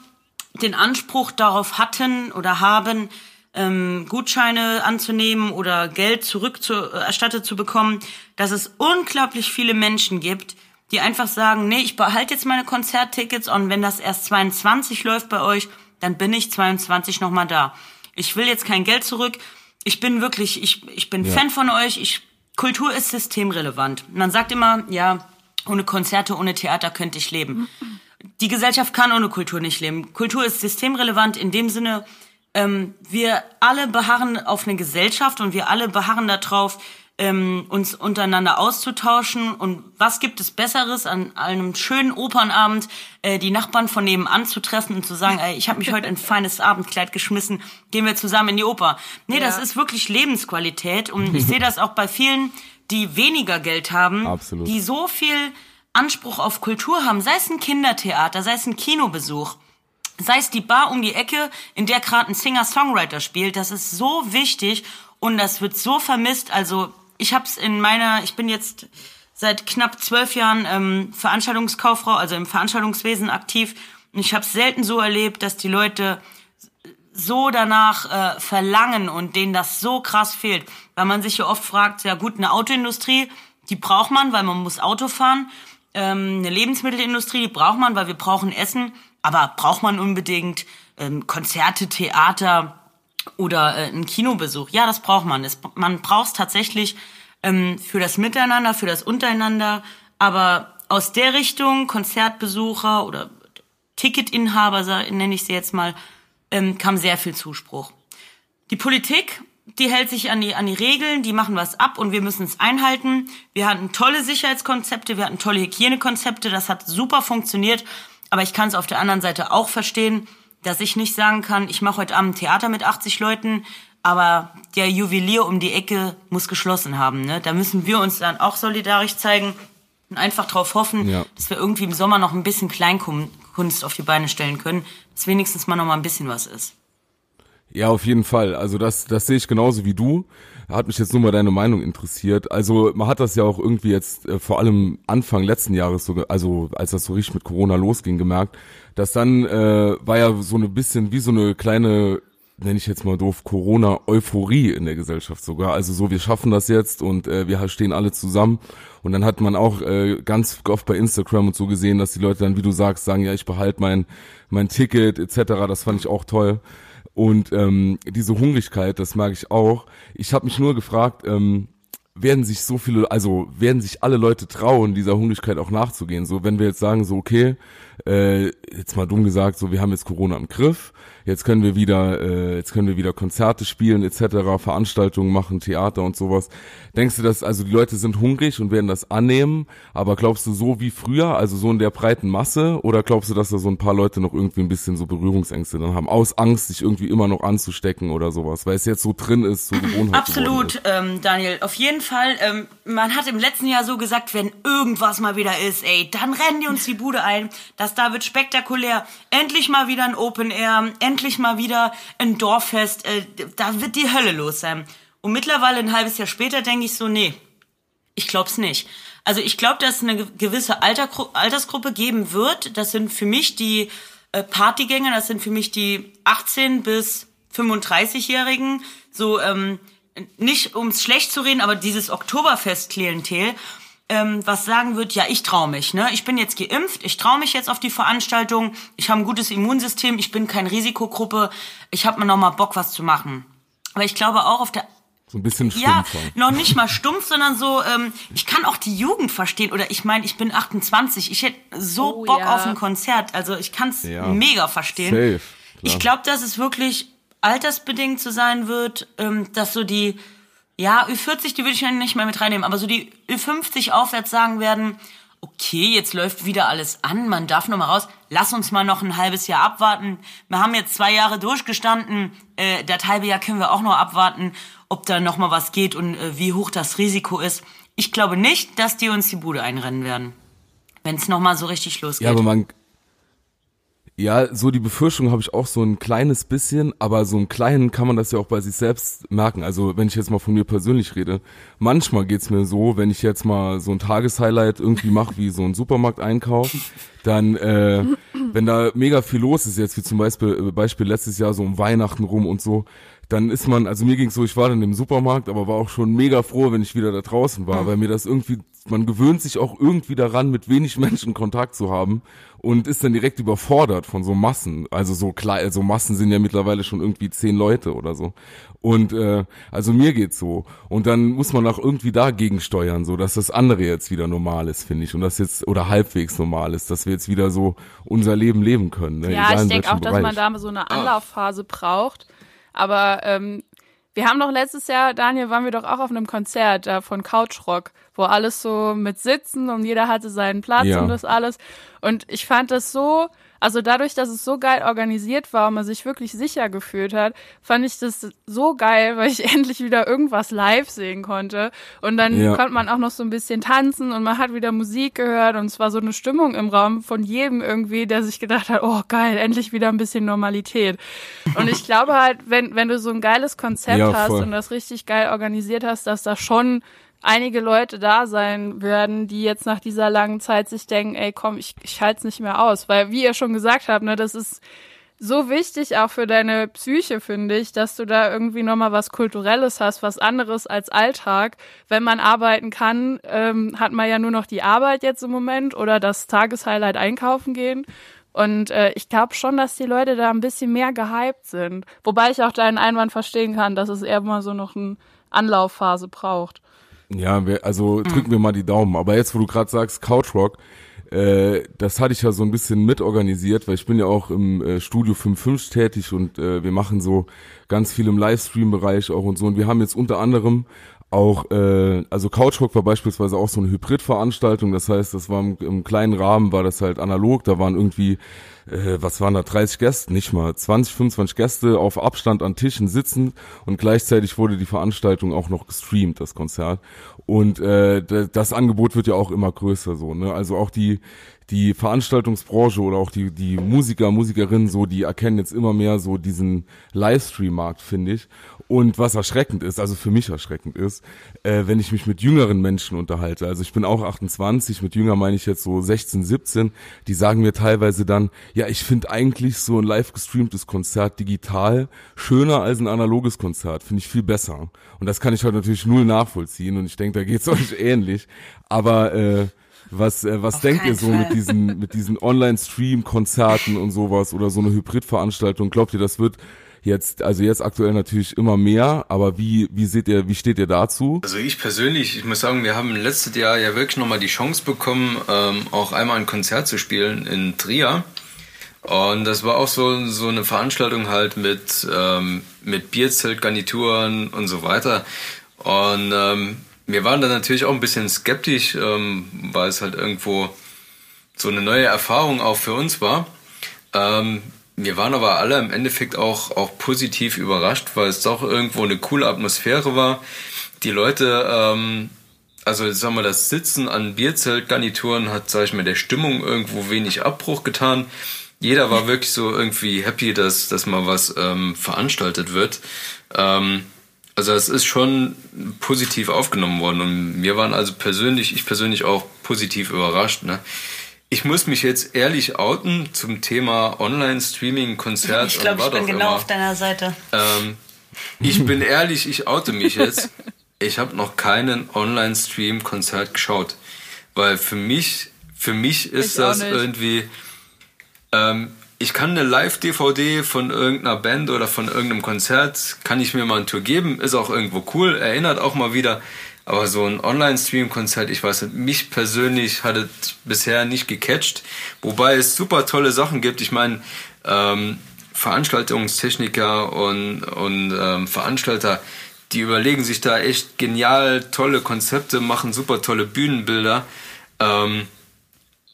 den Anspruch darauf hatten oder haben, ähm, Gutscheine anzunehmen oder Geld zurück zu, äh, erstattet zu bekommen, dass es unglaublich viele Menschen gibt, die einfach sagen, nee, ich behalte jetzt meine Konzerttickets und wenn das erst 22 läuft bei euch, dann bin ich 22 nochmal da. Ich will jetzt kein Geld zurück. Ich bin wirklich, ich, ich bin ja. Fan von euch. Ich, Kultur ist systemrelevant. Man sagt immer, ja, ohne Konzerte, ohne Theater könnte ich leben. Die Gesellschaft kann ohne Kultur nicht leben. Kultur ist systemrelevant in dem Sinne, ähm, wir alle beharren auf eine Gesellschaft und wir alle beharren darauf, ähm, uns untereinander auszutauschen und was gibt es Besseres an einem schönen Opernabend, äh, die Nachbarn von nebenan zu treffen und zu sagen, ey, ich habe mich heute ein feines Abendkleid geschmissen, gehen wir zusammen in die Oper. Nee, ja. das ist wirklich Lebensqualität und <laughs> ich sehe das auch bei vielen, die weniger Geld haben, Absolut. die so viel Anspruch auf Kultur haben, sei es ein Kindertheater, sei es ein Kinobesuch sei es die Bar um die Ecke, in der gerade ein Singer-Songwriter spielt, das ist so wichtig und das wird so vermisst. Also ich habe es in meiner, ich bin jetzt seit knapp zwölf Jahren ähm, Veranstaltungskauffrau, also im Veranstaltungswesen aktiv. Und ich habe es selten so erlebt, dass die Leute so danach äh, verlangen und denen das so krass fehlt. Weil man sich ja oft fragt, ja gut, eine Autoindustrie, die braucht man, weil man muss Auto fahren. Ähm, eine Lebensmittelindustrie, die braucht man, weil wir brauchen Essen. Aber braucht man unbedingt ähm, Konzerte, Theater oder äh, ein Kinobesuch. Ja, das braucht man. Es, man braucht es tatsächlich ähm, für das Miteinander, für das Untereinander. Aber aus der Richtung, Konzertbesucher oder Ticketinhaber, nenne ich sie jetzt mal, ähm, kam sehr viel Zuspruch. Die Politik, die hält sich an die, an die Regeln, die machen was ab und wir müssen es einhalten. Wir hatten tolle Sicherheitskonzepte, wir hatten tolle Hygienekonzepte, das hat super funktioniert. Aber ich kann es auf der anderen Seite auch verstehen, dass ich nicht sagen kann, ich mache heute Abend Theater mit 80 Leuten, aber der Juwelier um die Ecke muss geschlossen haben. Ne? Da müssen wir uns dann auch solidarisch zeigen und einfach darauf hoffen, ja. dass wir irgendwie im Sommer noch ein bisschen Kleinkunst auf die Beine stellen können, dass wenigstens mal noch mal ein bisschen was ist. Ja, auf jeden Fall. Also das, das sehe ich genauso wie du. Hat mich jetzt nur mal deine Meinung interessiert. Also man hat das ja auch irgendwie jetzt äh, vor allem Anfang letzten Jahres, so, also als das so richtig mit Corona losging, gemerkt, dass dann äh, war ja so ein bisschen wie so eine kleine nenne ich jetzt mal doof, Corona-Euphorie in der Gesellschaft sogar. Also so, wir schaffen das jetzt und äh, wir stehen alle zusammen. Und dann hat man auch äh, ganz oft bei Instagram und so gesehen, dass die Leute dann, wie du sagst, sagen, ja, ich behalte mein, mein Ticket etc. Das fand ich auch toll. Und ähm, diese Hungrigkeit, das mag ich auch. Ich habe mich nur gefragt, ähm, werden sich so viele, also werden sich alle Leute trauen, dieser Hungrigkeit auch nachzugehen. So, wenn wir jetzt sagen, so, okay, äh, jetzt mal dumm gesagt, so, wir haben jetzt Corona im Griff, jetzt können wir wieder, äh, jetzt können wir wieder Konzerte spielen etc., Veranstaltungen machen, Theater und sowas. Denkst du, dass also die Leute sind hungrig und werden das annehmen, aber glaubst du so wie früher, also so in der breiten Masse, oder glaubst du, dass da so ein paar Leute noch irgendwie ein bisschen so Berührungsängste dann haben, aus Angst, sich irgendwie immer noch anzustecken oder sowas, weil es jetzt so drin ist, so Gewohnheit Absolut, ähm, Daniel, auf jeden Fall. Ähm, man hat im letzten Jahr so gesagt, wenn irgendwas mal wieder ist, ey, dann rennen die uns die Bude ein. Das da wird spektakulär. Endlich mal wieder ein Open Air, endlich endlich mal wieder ein Dorffest, äh, da wird die Hölle los sein. Und mittlerweile ein halbes Jahr später denke ich so, nee, ich glaub's nicht. Also ich glaube, dass es eine gewisse Altergru Altersgruppe geben wird. Das sind für mich die äh, Partygänger, das sind für mich die 18 bis 35-Jährigen. So, ähm, nicht ums schlecht zu reden, aber dieses Oktoberfest-Klientel ähm, was sagen wird, ja, ich traue mich, ne? Ich bin jetzt geimpft, ich traue mich jetzt auf die Veranstaltung, ich habe ein gutes Immunsystem, ich bin keine Risikogruppe, ich habe mir noch mal Bock, was zu machen. Aber ich glaube auch auf der so ein bisschen stumpf. Ja, noch nicht mal stumpf, sondern so, ähm, ich kann auch die Jugend verstehen. Oder ich meine, ich bin 28, ich hätte so oh, Bock ja. auf ein Konzert. Also ich kann es ja. mega verstehen. Safe, ich glaube, dass es wirklich altersbedingt zu sein wird, ähm, dass so die ja, Ü40, die würde ich nicht mehr mit reinnehmen, aber so die Ü50 aufwärts sagen werden, okay, jetzt läuft wieder alles an, man darf noch mal raus, lass uns mal noch ein halbes Jahr abwarten. Wir haben jetzt zwei Jahre durchgestanden, äh, das halbe Jahr können wir auch noch abwarten, ob da noch mal was geht und äh, wie hoch das Risiko ist. Ich glaube nicht, dass die uns die Bude einrennen werden, wenn es noch mal so richtig losgeht. Ja, aber man, ja, so die Befürchtung habe ich auch so ein kleines bisschen, aber so einen kleinen kann man das ja auch bei sich selbst merken. Also wenn ich jetzt mal von mir persönlich rede, manchmal geht's mir so, wenn ich jetzt mal so ein Tageshighlight irgendwie mache, wie so ein Supermarkteinkauf, dann, äh, wenn da mega viel los ist, jetzt wie zum Beispiel, äh, Beispiel letztes Jahr so um Weihnachten rum und so, dann ist man, also mir ging's so, ich war dann im Supermarkt, aber war auch schon mega froh, wenn ich wieder da draußen war, weil mir das irgendwie, man gewöhnt sich auch irgendwie daran, mit wenig Menschen Kontakt zu haben und ist dann direkt überfordert von so Massen. Also so klar, also Massen sind ja mittlerweile schon irgendwie zehn Leute oder so. Und äh, also mir geht's so. Und dann muss man auch irgendwie dagegen steuern, so dass das andere jetzt wieder normal ist, finde ich. Und das jetzt oder halbwegs normal ist, dass wir jetzt wieder so unser Leben leben können. Ne? Ja, Egal ich denke auch, Bereich. dass man da so eine Anlaufphase braucht aber ähm, wir haben doch letztes Jahr, Daniel, waren wir doch auch auf einem Konzert äh, von Couchrock, wo alles so mit Sitzen und jeder hatte seinen Platz ja. und das alles. Und ich fand das so also dadurch, dass es so geil organisiert war und man sich wirklich sicher gefühlt hat, fand ich das so geil, weil ich <laughs> endlich wieder irgendwas live sehen konnte. Und dann ja. konnte man auch noch so ein bisschen tanzen und man hat wieder Musik gehört und es war so eine Stimmung im Raum von jedem irgendwie, der sich gedacht hat, oh geil, endlich wieder ein bisschen Normalität. Und ich glaube halt, wenn, wenn du so ein geiles Konzept ja, hast und das richtig geil organisiert hast, dass da schon einige Leute da sein werden, die jetzt nach dieser langen Zeit sich denken, ey, komm, ich, ich halte es nicht mehr aus. Weil, wie ihr schon gesagt habt, ne, das ist so wichtig auch für deine Psyche, finde ich, dass du da irgendwie nochmal was Kulturelles hast, was anderes als Alltag. Wenn man arbeiten kann, ähm, hat man ja nur noch die Arbeit jetzt im Moment oder das Tageshighlight einkaufen gehen. Und äh, ich glaube schon, dass die Leute da ein bisschen mehr gehypt sind. Wobei ich auch deinen Einwand verstehen kann, dass es eher mal so noch eine Anlaufphase braucht. Ja, also drücken wir mal die Daumen. Aber jetzt, wo du gerade sagst, Couchrock, äh, das hatte ich ja so ein bisschen mitorganisiert, weil ich bin ja auch im äh, Studio 55 tätig und äh, wir machen so ganz viel im Livestream-Bereich auch und so. Und wir haben jetzt unter anderem auch, äh, also Couchrock war beispielsweise auch so eine Hybrid-Veranstaltung, das heißt, das war im, im kleinen Rahmen, war das halt analog, da waren irgendwie äh, was waren da, 30 Gäste, nicht mal, 20, 25 Gäste auf Abstand an Tischen sitzen und gleichzeitig wurde die Veranstaltung auch noch gestreamt, das Konzert. Und äh, das Angebot wird ja auch immer größer so, ne? Also auch die die Veranstaltungsbranche oder auch die, die Musiker, Musikerinnen so, die erkennen jetzt immer mehr so diesen Livestream-Markt, finde ich. Und was erschreckend ist, also für mich erschreckend ist, äh, wenn ich mich mit jüngeren Menschen unterhalte, also ich bin auch 28, mit jünger meine ich jetzt so 16, 17, die sagen mir teilweise dann, ja, ich finde eigentlich so ein live gestreamtes Konzert digital schöner als ein analoges Konzert, finde ich viel besser. Und das kann ich halt natürlich null nachvollziehen und ich denke, da geht's <laughs> euch ähnlich. Aber äh, was, äh, was denkt ihr so Fall. mit diesen, mit diesen Online-Stream-Konzerten und sowas oder so eine Hybrid-Veranstaltung? Glaubt ihr, das wird jetzt, also jetzt aktuell natürlich immer mehr, aber wie, wie seht ihr, wie steht ihr dazu? Also ich persönlich, ich muss sagen, wir haben letztes Jahr ja wirklich nochmal die Chance bekommen, ähm, auch einmal ein Konzert zu spielen in Trier. Und das war auch so, so eine Veranstaltung halt mit, ähm, mit Bierzeltgarnituren und so weiter. Und ähm, wir waren da natürlich auch ein bisschen skeptisch, ähm, weil es halt irgendwo so eine neue Erfahrung auch für uns war. Ähm, wir waren aber alle im Endeffekt auch, auch positiv überrascht, weil es doch irgendwo eine coole Atmosphäre war. Die Leute, ähm, also sagen wir, das Sitzen an Bierzeltgarnituren hat, sag ich mal, der Stimmung irgendwo wenig Abbruch getan. Jeder war wirklich so irgendwie happy, dass, dass mal was ähm, veranstaltet wird. Ähm, also es ist schon positiv aufgenommen worden und wir waren also persönlich, ich persönlich auch positiv überrascht. Ne? Ich muss mich jetzt ehrlich outen zum Thema Online-Streaming, Konzert. <laughs> Ich glaube, ich bin genau immer. auf deiner Seite. Ähm, ich bin ehrlich, ich oute mich jetzt. Ich habe noch keinen Online-Stream-Konzert geschaut, weil für mich, für mich ist ich das irgendwie. Ähm, ich kann eine Live-DVD von irgendeiner Band oder von irgendeinem Konzert, kann ich mir mal eine Tour geben, ist auch irgendwo cool, erinnert auch mal wieder. Aber so ein Online-Stream-Konzert, ich weiß nicht, mich persönlich hat es bisher nicht gecatcht. Wobei es super tolle Sachen gibt. Ich meine, ähm, Veranstaltungstechniker und, und ähm, Veranstalter, die überlegen sich da echt genial tolle Konzepte, machen super tolle Bühnenbilder. Ähm,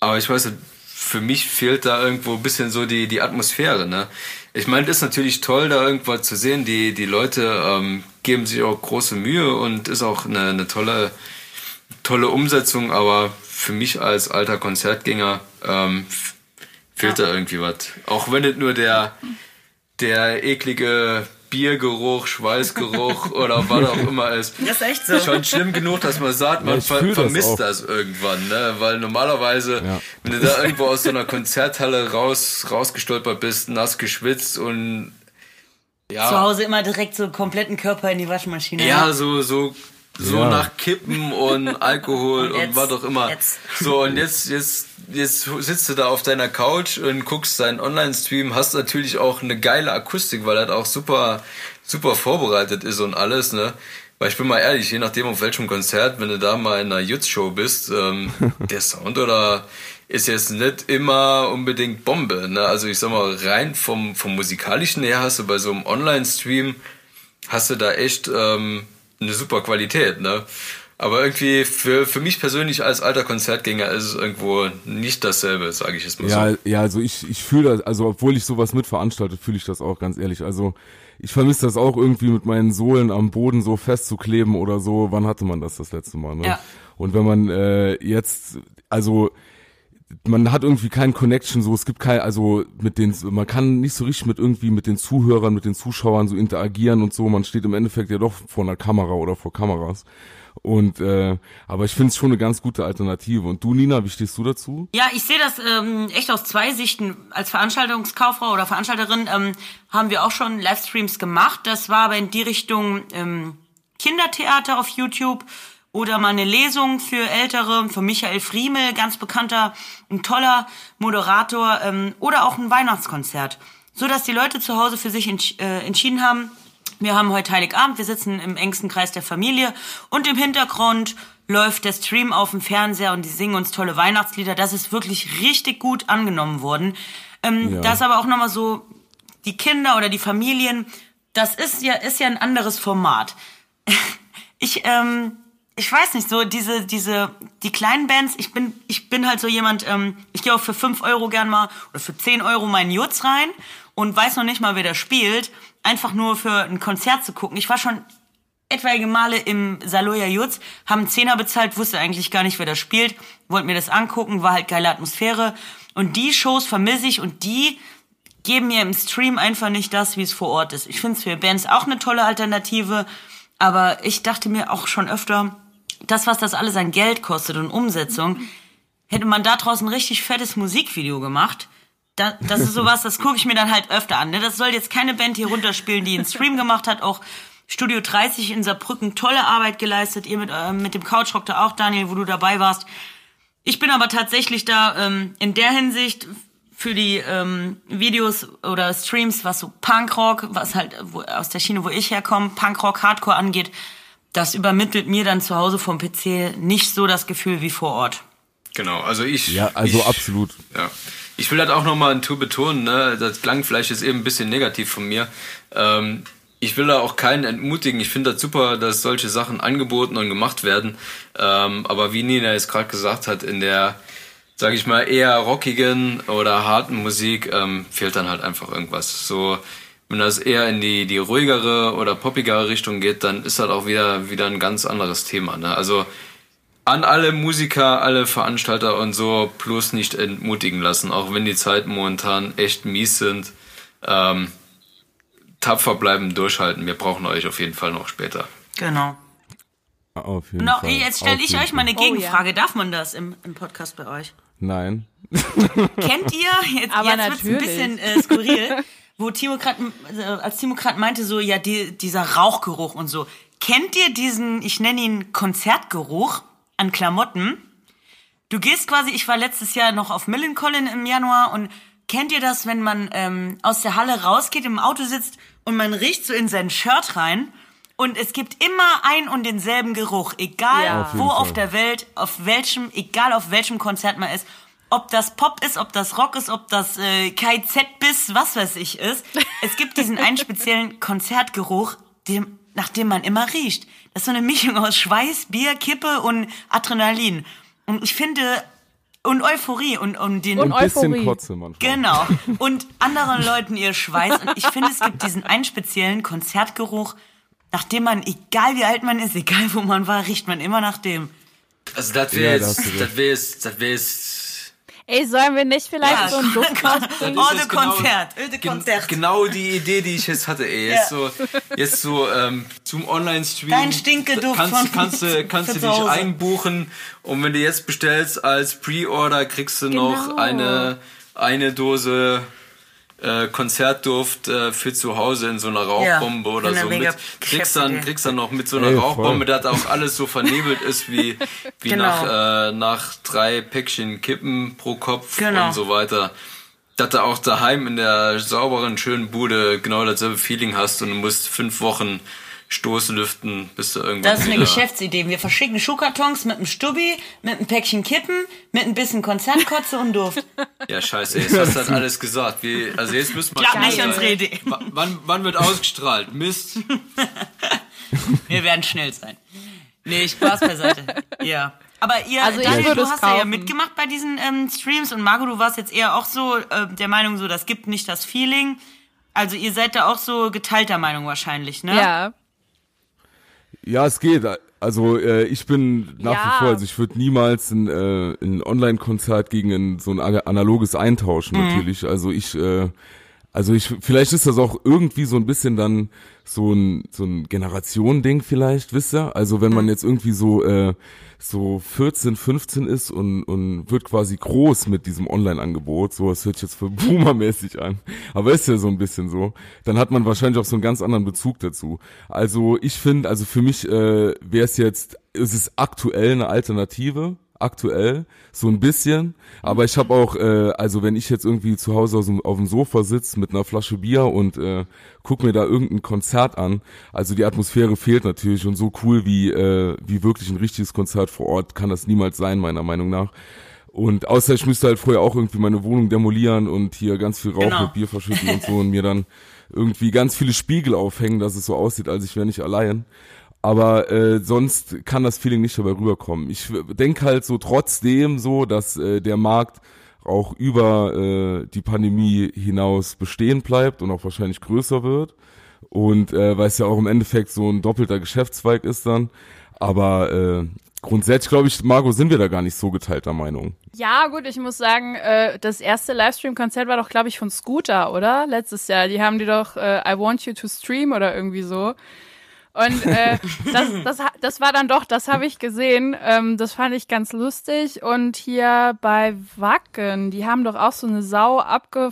aber ich weiß nicht, für mich fehlt da irgendwo ein bisschen so die, die Atmosphäre. Ne? Ich meine, es ist natürlich toll, da irgendwas zu sehen. Die, die Leute ähm, geben sich auch große Mühe und ist auch eine, eine tolle, tolle Umsetzung, aber für mich als alter Konzertgänger ähm, fehlt ja. da irgendwie was. Auch wenn es nur der, der eklige Biergeruch, Schweißgeruch <laughs> oder was auch immer ist. Das ist echt so. Schon schlimm genug, dass man sagt, man ja, ver vermisst das, das, irgendwann, ne? Weil normalerweise, ja. wenn du da irgendwo aus so einer Konzerthalle raus, rausgestolpert bist, nass geschwitzt und ja. Zu Hause immer direkt so kompletten Körper in die Waschmaschine. Ja, so, so so ja. nach Kippen und Alkohol und, jetzt, und was auch immer. Jetzt. So, und jetzt, jetzt, jetzt sitzt du da auf deiner Couch und guckst deinen Online-Stream, hast natürlich auch eine geile Akustik, weil das auch super, super vorbereitet ist und alles, ne? Weil ich bin mal ehrlich, je nachdem auf welchem Konzert, wenn du da mal in einer Jutz-Show bist, ähm, <laughs> der Sound oder ist jetzt nicht immer unbedingt Bombe, ne? Also ich sag mal, rein vom, vom musikalischen her hast du bei so einem Online-Stream, hast du da echt, ähm, eine super Qualität, ne? Aber irgendwie für, für mich persönlich als alter Konzertgänger ist es irgendwo nicht dasselbe, sage ich jetzt mal ja, so. Ja, also ich, ich fühle das, also obwohl ich sowas mitveranstaltet, fühle ich das auch ganz ehrlich. Also ich vermisse das auch irgendwie mit meinen Sohlen am Boden so festzukleben oder so. Wann hatte man das das letzte Mal? Ne? Ja. Und wenn man äh, jetzt, also man hat irgendwie keinen Connection, so es gibt kein, also mit den, man kann nicht so richtig mit irgendwie mit den Zuhörern, mit den Zuschauern so interagieren und so. Man steht im Endeffekt ja doch vor einer Kamera oder vor Kameras. Und äh, aber ich finde es schon eine ganz gute Alternative. Und du, Nina, wie stehst du dazu? Ja, ich sehe das ähm, echt aus zwei Sichten. Als Veranstaltungskauffrau oder Veranstalterin ähm, haben wir auch schon Livestreams gemacht. Das war aber in die Richtung ähm, Kindertheater auf YouTube oder mal eine Lesung für Ältere von Michael Friemel, ganz bekannter, ein toller Moderator ähm, oder auch ein Weihnachtskonzert, so dass die Leute zu Hause für sich entsch äh, entschieden haben. Wir haben heute Heiligabend, wir sitzen im engsten Kreis der Familie und im Hintergrund läuft der Stream auf dem Fernseher und die singen uns tolle Weihnachtslieder. Das ist wirklich richtig gut angenommen worden. Ähm, ja. Da ist aber auch nochmal so, die Kinder oder die Familien, das ist ja, ist ja ein anderes Format. <laughs> Ich, ähm, ich weiß nicht, so diese, diese, die kleinen Bands, ich bin, ich bin halt so jemand, ähm, ich gehe auch für fünf Euro gern mal oder für zehn Euro meinen Jutz rein und weiß noch nicht mal, wer da spielt, einfach nur für ein Konzert zu gucken. Ich war schon etwaige Male im Saloya Jutz, haben Zehner bezahlt, wusste eigentlich gar nicht, wer da spielt, wollte mir das angucken, war halt geile Atmosphäre. Und die Shows vermisse ich und die geben mir im Stream einfach nicht das, wie es vor Ort ist. Ich finde es für Bands auch eine tolle Alternative, aber ich dachte mir auch schon öfter, das, was das alles an Geld kostet und Umsetzung, hätte man da draußen richtig fettes Musikvideo gemacht. Da, das ist sowas, das gucke ich mir dann halt öfter an. Ne? Das soll jetzt keine Band hier runterspielen, die einen Stream gemacht hat, auch Studio 30 in Saarbrücken tolle Arbeit geleistet. Ihr mit, äh, mit dem Couchrock da auch, Daniel, wo du dabei warst. Ich bin aber tatsächlich da ähm, in der Hinsicht für die ähm, Videos oder Streams, was so Punkrock, was halt wo, aus der Schiene, wo ich herkomme, Punkrock, Hardcore angeht, das übermittelt mir dann zu Hause vom PC nicht so das Gefühl wie vor Ort. Genau, also ich. Ja, also ich, absolut. Ja. Ich will halt auch nochmal ein Tour betonen, ne? das klang vielleicht jetzt eben ein bisschen negativ von mir. Ähm, ich will da auch keinen entmutigen. Ich finde das super, dass solche Sachen angeboten und gemacht werden. Ähm, aber wie Nina jetzt gerade gesagt hat, in der, sage ich mal, eher rockigen oder harten Musik ähm, fehlt dann halt einfach irgendwas. So, wenn das eher in die, die ruhigere oder poppigere Richtung geht, dann ist das auch wieder, wieder ein ganz anderes Thema. Ne? Also an alle Musiker, alle Veranstalter und so bloß nicht entmutigen lassen, auch wenn die Zeiten momentan echt mies sind. Ähm, tapfer bleiben, durchhalten. Wir brauchen euch auf jeden Fall noch später. Genau. Auf jeden no, Fall. Jetzt stelle ich euch mal eine Gegenfrage. Oh, ja. Darf man das im, im Podcast bei euch? Nein. Kennt ihr, jetzt, Aber jetzt wird's ein bisschen äh, skurril, <laughs> wo Timo grad, äh, als Timo gerade meinte, so, ja, die, dieser Rauchgeruch und so. Kennt ihr diesen, ich nenne ihn Konzertgeruch an Klamotten? Du gehst quasi, ich war letztes Jahr noch auf Millencolin im Januar und kennt ihr das, wenn man ähm, aus der Halle rausgeht, im Auto sitzt und man riecht so in sein Shirt rein und es gibt immer ein und denselben Geruch, egal ja. auf wo Fall. auf der Welt, auf welchem, egal auf welchem Konzert man ist, ob das Pop ist, ob das Rock ist, ob das äh, KZ bis was weiß ich ist. Es gibt diesen einen speziellen <laughs> Konzertgeruch, dem, nach dem man immer riecht. Das ist so eine Mischung aus Schweiß, Bier, Kippe und Adrenalin. Und ich finde, und Euphorie und, und den und ein bisschen Kotze manchmal. Genau. <laughs> Und anderen Leuten ihr Schweiß. Und ich finde, es gibt diesen einen speziellen Konzertgeruch, nach dem man, egal wie alt man ist, egal wo man war, riecht man immer nach dem. Also das wäre ja, jetzt, das wäre jetzt, das wäre jetzt Ey, sollen wir nicht vielleicht ja, so ein Duftkonzert? Oh, de Konzert. Genau, Konzert. Genau die Idee, die ich jetzt hatte, ey. Jetzt ja. so, jetzt so ähm, zum Online-Stream. Dein Stinkeduft kannst, von kannst, du, kannst du dich einbuchen und wenn du jetzt bestellst als Pre-Order, kriegst du genau. noch eine, eine Dose äh, Konzertduft äh, für zu Hause in so einer Rauchbombe ja, oder so mit. Kriegst dann, kriegst dann noch mit so einer hey, Rauchbombe, dass auch alles so vernebelt ist wie, <laughs> wie genau. nach, äh, nach drei Päckchen Kippen pro Kopf genau. und so weiter. Dass du auch daheim in der sauberen, schönen Bude genau dasselbe Feeling hast und du musst fünf Wochen Stoßlüften, bis du irgendwann. Das ist eine Geschäftsidee. Wir verschicken Schuhkartons mit einem Stubbi, mit einem Päckchen Kippen, mit ein bisschen Konzertkotze und Duft. <laughs> Ja, scheiße, jetzt hast du dann alles gesagt. Wie, also jetzt müssen wir. Glaub nicht unsere Idee. Wann, wann wird ausgestrahlt? Mist. <laughs> wir werden schnell sein. Nee, Spaß beiseite. Ja. Aber ihr, also Daniel, du hast kaufen. ja mitgemacht bei diesen ähm, Streams und Marco, du warst jetzt eher auch so äh, der Meinung, so das gibt nicht das Feeling. Also ihr seid da auch so geteilter Meinung wahrscheinlich, ne? Ja. Ja, es geht. Also äh, ich bin nach ja. wie vor, also ich würde niemals ein, äh, ein Online-Konzert gegen ein, so ein analoges eintauschen mhm. natürlich. Also ich, äh, Also ich, vielleicht ist das auch irgendwie so ein bisschen dann so ein, so ein Generationending vielleicht, wisst ihr? Also wenn man mhm. jetzt irgendwie so, äh, so 14, 15 ist und, und wird quasi groß mit diesem Online-Angebot, so, das hört sich jetzt für <laughs> Boomer-mäßig an, aber ist ja so ein bisschen so, dann hat man wahrscheinlich auch so einen ganz anderen Bezug dazu. Also ich finde, also für mich äh, wäre es jetzt, es ist aktuell eine Alternative, aktuell, so ein bisschen. Aber ich habe auch, äh, also wenn ich jetzt irgendwie zu Hause auf dem, auf dem Sofa sitze mit einer Flasche Bier und äh, guck mir da irgendein Konzert an, also die Atmosphäre fehlt natürlich und so cool wie, äh, wie wirklich ein richtiges Konzert vor Ort kann das niemals sein, meiner Meinung nach. Und außer ich müsste halt vorher auch irgendwie meine Wohnung demolieren und hier ganz viel Rauch genau. mit Bier verschütten und so und mir dann irgendwie ganz viele Spiegel aufhängen, dass es so aussieht, als ich wäre nicht allein. Aber äh, sonst kann das Feeling nicht dabei rüberkommen. Ich denke halt so trotzdem so, dass äh, der Markt auch über äh, die Pandemie hinaus bestehen bleibt und auch wahrscheinlich größer wird. Und äh, weil es ja auch im Endeffekt so ein doppelter Geschäftszweig ist dann. Aber äh, grundsätzlich, glaube ich, Margot, sind wir da gar nicht so geteilter Meinung. Ja, gut, ich muss sagen, äh, das erste Livestream-Konzert war doch, glaube ich, von Scooter, oder? Letztes Jahr. Die haben die doch äh, I Want You to Stream oder irgendwie so. Und äh, das, das, das war dann doch, das habe ich gesehen. Ähm, das fand ich ganz lustig. Und hier bei Wacken, die haben doch auch so eine Sau abge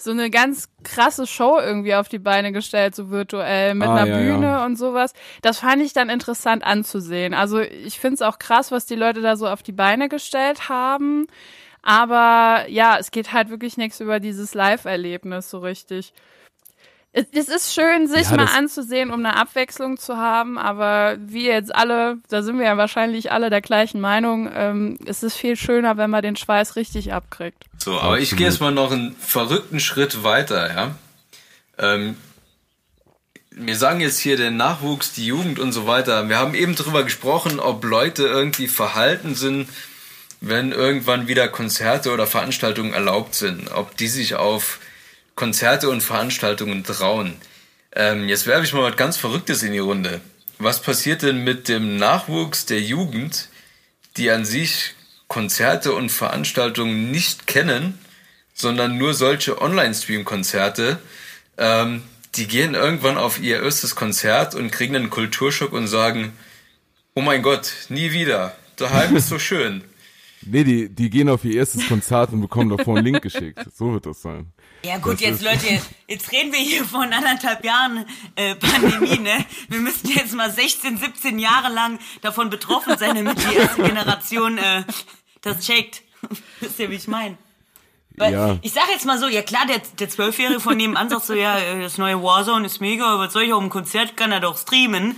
so eine ganz krasse Show irgendwie auf die Beine gestellt, so virtuell, mit ah, einer ja, Bühne ja. und sowas. Das fand ich dann interessant anzusehen. Also ich finde es auch krass, was die Leute da so auf die Beine gestellt haben. Aber ja, es geht halt wirklich nichts über dieses Live-Erlebnis so richtig. Es, ist schön, sich ja, mal anzusehen, um eine Abwechslung zu haben, aber wie jetzt alle, da sind wir ja wahrscheinlich alle der gleichen Meinung, ähm, es ist viel schöner, wenn man den Schweiß richtig abkriegt. So, aber Absolut. ich gehe jetzt mal noch einen verrückten Schritt weiter, ja. Ähm, wir sagen jetzt hier den Nachwuchs, die Jugend und so weiter. Wir haben eben darüber gesprochen, ob Leute irgendwie verhalten sind, wenn irgendwann wieder Konzerte oder Veranstaltungen erlaubt sind. Ob die sich auf Konzerte und Veranstaltungen trauen. Ähm, jetzt werfe ich mal was ganz Verrücktes in die Runde. Was passiert denn mit dem Nachwuchs der Jugend, die an sich Konzerte und Veranstaltungen nicht kennen, sondern nur solche Online-Stream-Konzerte? Ähm, die gehen irgendwann auf ihr erstes Konzert und kriegen einen Kulturschock und sagen, oh mein Gott, nie wieder. Daheim ist so <laughs> schön. Nee, die, die gehen auf ihr erstes Konzert und bekommen davor einen Link geschickt. So wird das sein. Ja gut, das jetzt Leute, jetzt reden wir hier von anderthalb Jahren äh, Pandemie, ne? Wir müssten jetzt mal 16, 17 Jahre lang davon betroffen sein, damit die erste Generation äh, das checkt. <laughs> Wisst ihr, wie ich meine? ja. Ich sag jetzt mal so, ja klar, der, der Zwölfjährige von nebenan sagt so, ja, äh, das neue Warzone ist mega, aber soll ich auf dem Konzert kann er doch streamen.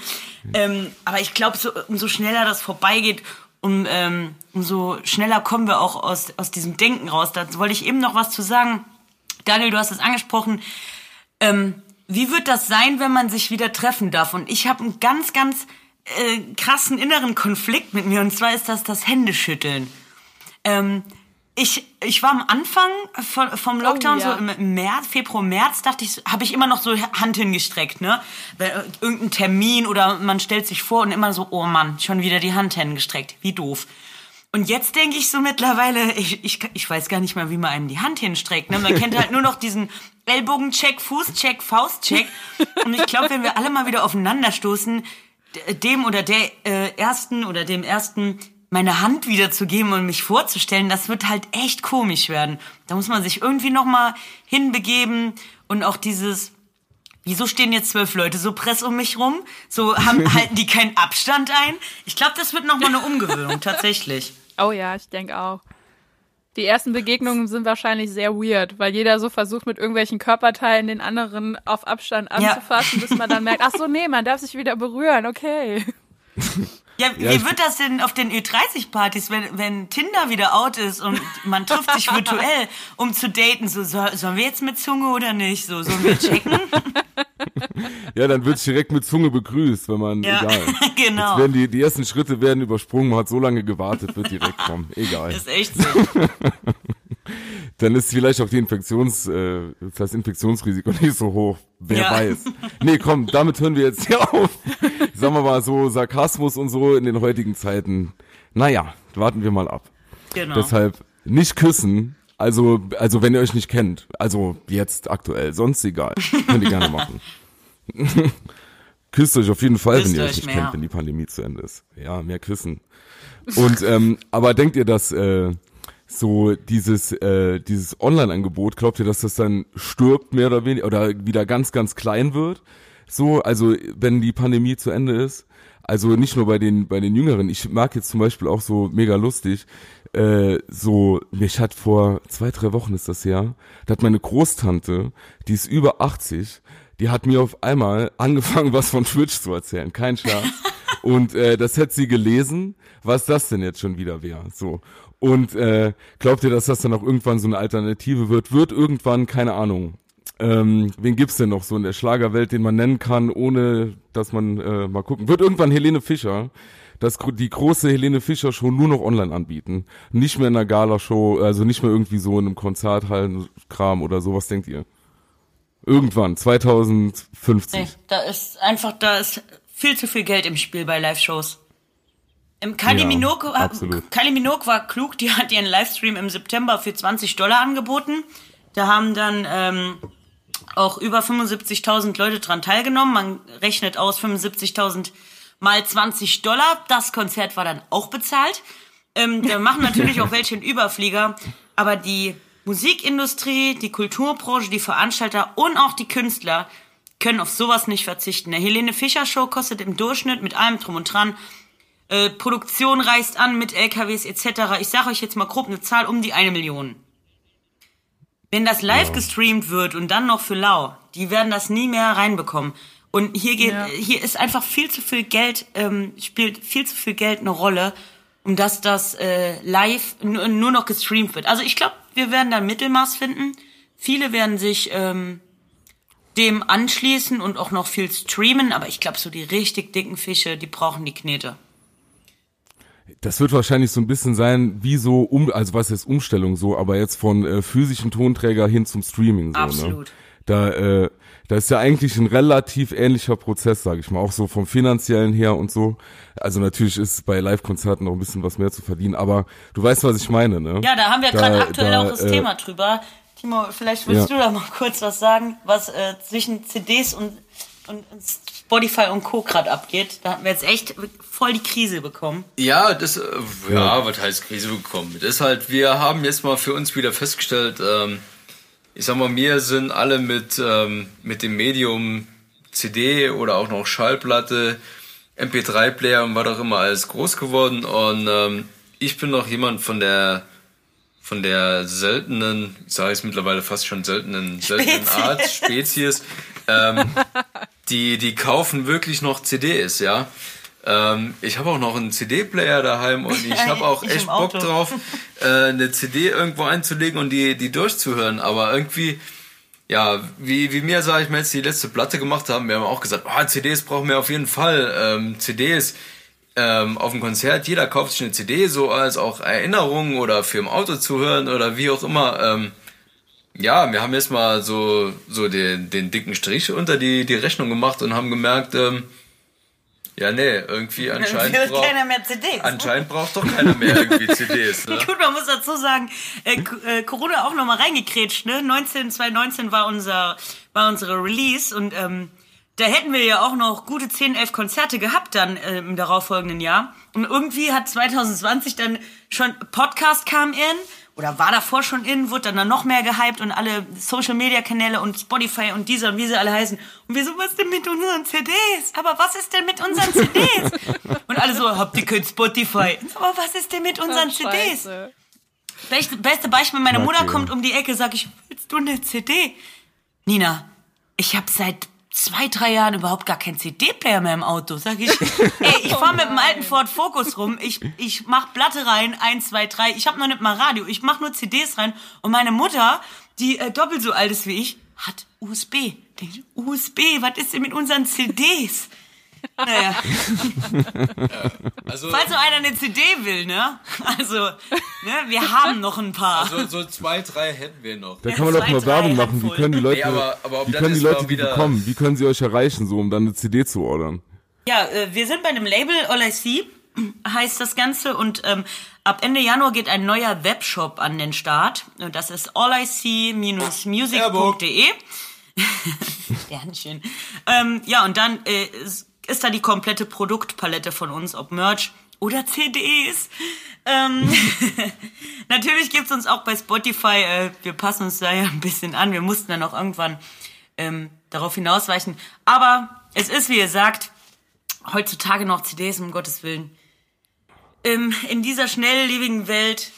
Ähm, aber ich glaube, so, umso schneller das vorbeigeht, um, ähm, umso schneller kommen wir auch aus, aus diesem Denken raus. Da wollte ich eben noch was zu sagen. Daniel, du hast es angesprochen. Ähm, wie wird das sein, wenn man sich wieder treffen darf? Und ich habe einen ganz, ganz äh, krassen inneren Konflikt mit mir. Und zwar ist das das Händeschütteln. Ähm, ich, ich war am Anfang vom oh, Lockdown, oh, ja. so im März, Februar, März, dachte ich, habe ich immer noch so Hand hingestreckt, ne? Äh, irgendein Termin oder man stellt sich vor und immer so, oh Mann, schon wieder die Hand hingestreckt. Wie doof. Und jetzt denke ich so mittlerweile, ich, ich, ich weiß gar nicht mal, wie man einem die Hand hinstreckt. Ne? Man kennt halt nur noch diesen Ellbogencheck, Fußcheck, Faustcheck. Und ich glaube, wenn wir alle mal wieder aufeinanderstoßen, dem oder der äh, ersten oder dem ersten meine Hand wiederzugeben und mich vorzustellen, das wird halt echt komisch werden. Da muss man sich irgendwie nochmal hinbegeben und auch dieses, wieso stehen jetzt zwölf Leute so press um mich rum? So haben, <laughs> halten die keinen Abstand ein? Ich glaube, das wird nochmal eine Umgewöhnung, <laughs> tatsächlich. Oh ja, ich denke auch. Die ersten Begegnungen sind wahrscheinlich sehr weird, weil jeder so versucht, mit irgendwelchen Körperteilen den anderen auf Abstand anzufassen, ja. bis man dann merkt, ach so, nee, man darf sich wieder berühren, okay. <laughs> Ja, ja, wie wird das denn auf den Ü30-Partys, wenn, wenn Tinder wieder out ist und man trifft sich virtuell, um zu daten? So, soll, sollen wir jetzt mit Zunge oder nicht? So, sollen wir checken? <laughs> ja, dann wird's direkt mit Zunge begrüßt, wenn man, ja, egal. <laughs> genau. Jetzt werden die, die ersten Schritte werden übersprungen, man hat so lange gewartet, wird direkt kommen. <laughs> Egal. ist echt so. Dann ist vielleicht auch die Infektions, äh, das Infektionsrisiko <laughs> nicht so hoch. Wer ja. weiß. Nee, komm, damit hören wir jetzt hier auf. Sagen wir mal so, Sarkasmus und so in den heutigen Zeiten. Naja, warten wir mal ab. Genau. Deshalb nicht küssen, Also, also wenn ihr euch nicht kennt, also jetzt aktuell, sonst egal, könnt ihr gerne machen. <laughs> Küsst euch auf jeden Fall, Küsst wenn ihr euch nicht mehr. kennt, wenn die Pandemie zu Ende ist. Ja, mehr küssen. Und ähm, aber denkt ihr, dass äh, so dieses äh, dieses Online-Angebot, glaubt ihr, dass das dann stirbt mehr oder weniger oder wieder ganz ganz klein wird? So, also wenn die Pandemie zu Ende ist, also nicht nur bei den bei den Jüngeren. Ich mag jetzt zum Beispiel auch so mega lustig. Äh, so, mich hat vor zwei drei Wochen ist das ja, da hat meine Großtante, die ist über 80, die hat mir auf einmal angefangen, was von Twitch zu erzählen. Kein Scherz. Und äh, das hätte sie gelesen, was das denn jetzt schon wieder wäre. So. Und äh, glaubt ihr, dass das dann auch irgendwann so eine Alternative wird? Wird irgendwann, keine Ahnung. Ähm, wen gibt's denn noch so in der Schlagerwelt, den man nennen kann, ohne dass man äh, mal gucken? Wird irgendwann Helene Fischer das die große Helene Fischer Show nur noch online anbieten, nicht mehr in einer Gala Show, also nicht mehr irgendwie so in einem Konzerthallenkram oder so. Was denkt ihr? Irgendwann, 2050. Nee, da ist einfach, da ist viel zu viel Geld im Spiel bei Live-Shows. Kylie, ja, Minogue, Kylie Minogue war klug, die hat ihren Livestream im September für 20 Dollar angeboten. Da haben dann ähm, auch über 75.000 Leute dran teilgenommen. Man rechnet aus 75.000 mal 20 Dollar. Das Konzert war dann auch bezahlt. Ähm, da machen natürlich <laughs> auch welche einen Überflieger. Aber die Musikindustrie, die Kulturbranche, die Veranstalter und auch die Künstler können auf sowas nicht verzichten. Der Helene Fischer Show kostet im Durchschnitt mit allem drum und dran äh, Produktion reist an mit LKWs etc. Ich sage euch jetzt mal grob eine Zahl um die eine Million. Wenn das live ja. gestreamt wird und dann noch für lau, die werden das nie mehr reinbekommen. Und hier geht, ja. hier ist einfach viel zu viel Geld, ähm, spielt viel zu viel Geld eine Rolle, um dass das äh, live nur noch gestreamt wird. Also ich glaube, wir werden da ein Mittelmaß finden. Viele werden sich ähm, dem anschließen und auch noch viel streamen, aber ich glaube, so die richtig dicken Fische, die brauchen die Knete. Das wird wahrscheinlich so ein bisschen sein, wie so um, also was ist Umstellung so, aber jetzt von äh, physischen Tonträger hin zum Streaming so. Ne? Absolut. Ne? Da, äh, da ist ja eigentlich ein relativ ähnlicher Prozess, sage ich mal, auch so vom finanziellen her und so. Also natürlich ist bei Live-Konzerten noch ein bisschen was mehr zu verdienen, aber du weißt, was ich meine, ne? Ja, da haben wir gerade aktuell da, auch das äh, Thema drüber. Timo, vielleicht willst ja. du da mal kurz was sagen, was äh, zwischen CDs und, und, Spotify und Co. gerade abgeht. Da hatten wir jetzt echt voll die Krise bekommen. Ja, das, äh, ja, ja, was heißt Krise bekommen? Das ist halt, wir haben jetzt mal für uns wieder festgestellt, ähm, ich sag mal, wir sind alle mit, ähm, mit dem Medium CD oder auch noch Schallplatte, MP3-Player und was auch immer alles groß geworden und ähm, ich bin noch jemand von der von der seltenen, ich sage es mittlerweile fast schon seltenen, seltenen Spezies. Art, Spezies, ähm, <laughs> die, die kaufen wirklich noch CDs, ja. Ähm, ich habe auch noch einen CD-Player daheim und ich habe auch ich echt Bock drauf, äh, eine CD irgendwo einzulegen und die, die durchzuhören. Aber irgendwie, ja, wie, wie mir, sage ich mal, jetzt die letzte Platte gemacht haben, wir haben auch gesagt, oh, CDs brauchen wir auf jeden Fall. Ähm, CDs ähm, auf dem Konzert, jeder kauft sich eine CD, so als auch Erinnerung oder für im Auto zu hören oder wie auch immer. Ähm, ja, wir haben jetzt mal so, so den, den dicken Strich unter die, die Rechnung gemacht und haben gemerkt, ähm, ja, nee, irgendwie <laughs> anscheinend Dann braucht keiner mehr CDs. Anscheinend braucht doch keiner mehr irgendwie CDs. Ne? <laughs> Gut, man muss dazu sagen, äh, äh, Corona auch nochmal reingekrätscht, ne? 19, 2019 war unser, war unsere Release und ähm, da hätten wir ja auch noch gute 10, 11 Konzerte gehabt dann äh, im darauffolgenden Jahr. Und irgendwie hat 2020 dann schon Podcast kam in oder war davor schon in, wurde dann, noch mehr gehypt und alle Social Media Kanäle und Spotify und dieser und wie sie alle heißen. Und wir so, was denn mit unseren CDs? Aber was ist denn mit unseren CDs? <laughs> und alle so, habt ihr kein Spotify? Aber was ist denn mit unseren CDs? Beste, beste Beispiel, meine Mutter kommt um die Ecke, sag ich, willst du eine CD? Nina, ich habe seit zwei, drei Jahren überhaupt gar kein CD-Player mehr im Auto. Sag ich, <laughs> ey, ich fahre mit dem alten Ford Focus rum, ich, ich mach Platte rein, eins, zwei, drei, ich habe noch nicht mal Radio, ich mach nur CDs rein und meine Mutter, die äh, doppelt so alt ist wie ich, hat USB. Denke, USB, was ist denn mit unseren CDs? Naja. <laughs> also, Falls nur einer eine CD will, ne? Also, ne, wir haben noch ein paar. Also so zwei, drei hätten wir noch. Da kann man doch mal Werbung machen. Wie können die Leute, nee, aber, aber wie können die Leute die bekommen? Wie können sie euch erreichen, so um dann eine CD zu ordern? Ja, äh, wir sind bei einem Label All I See. heißt das Ganze und ähm, ab Ende Januar geht ein neuer Webshop an den Start und das ist allic-music.de. <laughs> Sternchen. ähm, ja, und dann äh, ist da die komplette Produktpalette von uns, ob Merch oder CDs. Ähm, <laughs> natürlich gibt's uns auch bei Spotify, äh, wir passen uns da ja ein bisschen an, wir mussten dann auch irgendwann ähm, darauf hinausweichen. Aber es ist, wie ihr sagt, heutzutage noch CDs, um Gottes Willen. Ähm, in dieser schnelllebigen Welt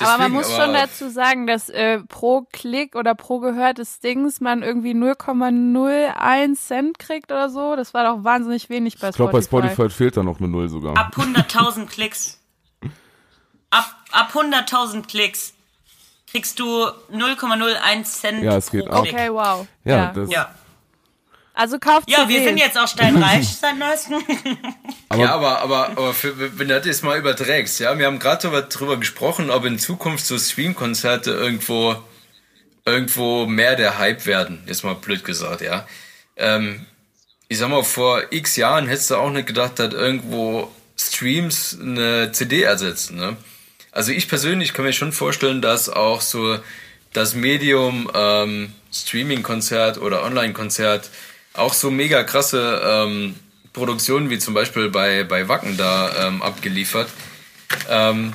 Deswegen, aber man muss aber schon dazu sagen, dass äh, pro Klick oder pro gehörtes Dings man irgendwie 0,01 Cent kriegt oder so. Das war doch wahnsinnig wenig bei Spotify. Ich glaube, bei Spotify fehlt da noch eine Null sogar. Ab 100.000 Klicks. Ab, ab 100.000 Klicks kriegst du 0,01 Cent ja, es geht pro Klick. Okay, wow. Ja, ja. Das, ja. Also kauft Ja, wir sind jetzt auch steinreich <laughs> seit neuestem. ja, aber, aber, aber für, wenn du das jetzt mal überträgst, ja, wir haben gerade darüber, darüber gesprochen, ob in Zukunft so Streamkonzerte irgendwo, irgendwo mehr der Hype werden, jetzt mal blöd gesagt, ja. Ähm, ich sag mal, vor x Jahren hättest du auch nicht gedacht, dass irgendwo Streams eine CD ersetzen, ne? Also ich persönlich kann mir schon vorstellen, dass auch so das Medium ähm, Streaming-Konzert oder Online-Konzert auch so mega krasse ähm, Produktionen wie zum Beispiel bei, bei Wacken da ähm, abgeliefert, ähm,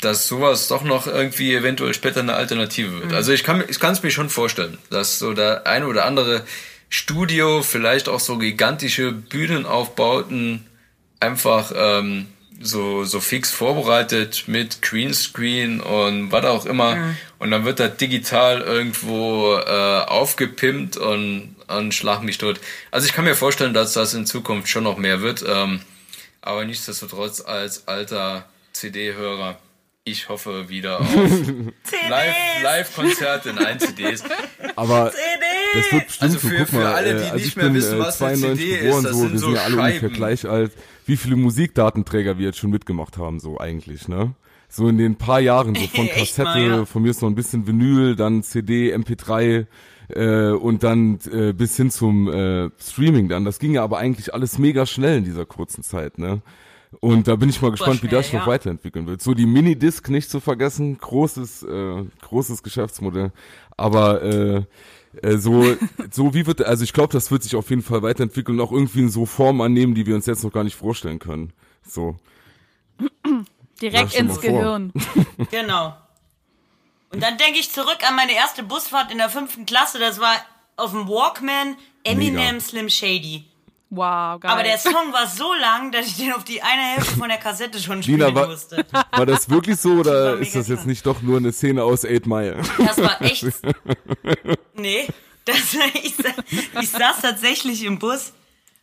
dass sowas doch noch irgendwie eventuell später eine Alternative wird. Mhm. Also ich kann es mir schon vorstellen, dass so der eine oder andere Studio, vielleicht auch so gigantische Bühnenaufbauten einfach ähm, so, so fix vorbereitet mit Greenscreen und was auch immer. Mhm. Und dann wird das digital irgendwo äh, aufgepimpt und, und schlag mich tot. Also ich kann mir vorstellen, dass das in Zukunft schon noch mehr wird. Ähm, aber nichtsdestotrotz als alter CD-Hörer, ich hoffe wieder auf <laughs> Live-Konzerte Live in ein CDs. <laughs> Aber das wird bestimmt also für, so, guck mal, für alle, die äh, also nicht ich mehr bin wissen, was 92 CD geboren, ist, so, wir sind ja alle ungefähr gleich alt wie viele Musikdatenträger wir jetzt schon mitgemacht haben, so eigentlich, ne? So in den paar Jahren, so von <laughs> Kassette, mal, ja. von mir ist noch ein bisschen Vinyl, dann CD, MP3 äh, und dann äh, bis hin zum äh, Streaming dann. Das ging ja aber eigentlich alles mega schnell in dieser kurzen Zeit, ne? Und da bin ich mal gespannt, schnell, wie das ja. noch weiterentwickeln wird. So die Minidisc nicht zu vergessen, großes, äh, großes Geschäftsmodell. Aber äh, äh, so, <laughs> so wie wird, also ich glaube, das wird sich auf jeden Fall weiterentwickeln und auch irgendwie in so Form annehmen, die wir uns jetzt noch gar nicht vorstellen können. So. Direkt ins Gehirn. <laughs> genau. Und dann denke ich zurück an meine erste Busfahrt in der fünften Klasse. Das war auf dem Walkman Eminem Mega. Slim Shady. Wow, geil. Aber der Song war so lang, dass ich den auf die eine Hälfte von der Kassette schon spielen Lina, war, musste. <laughs> War das wirklich so oder das ist das jetzt nicht doch nur eine Szene aus Eight Mile? Das war echt. <laughs> Nee, das, <laughs> ich, ich saß tatsächlich im Bus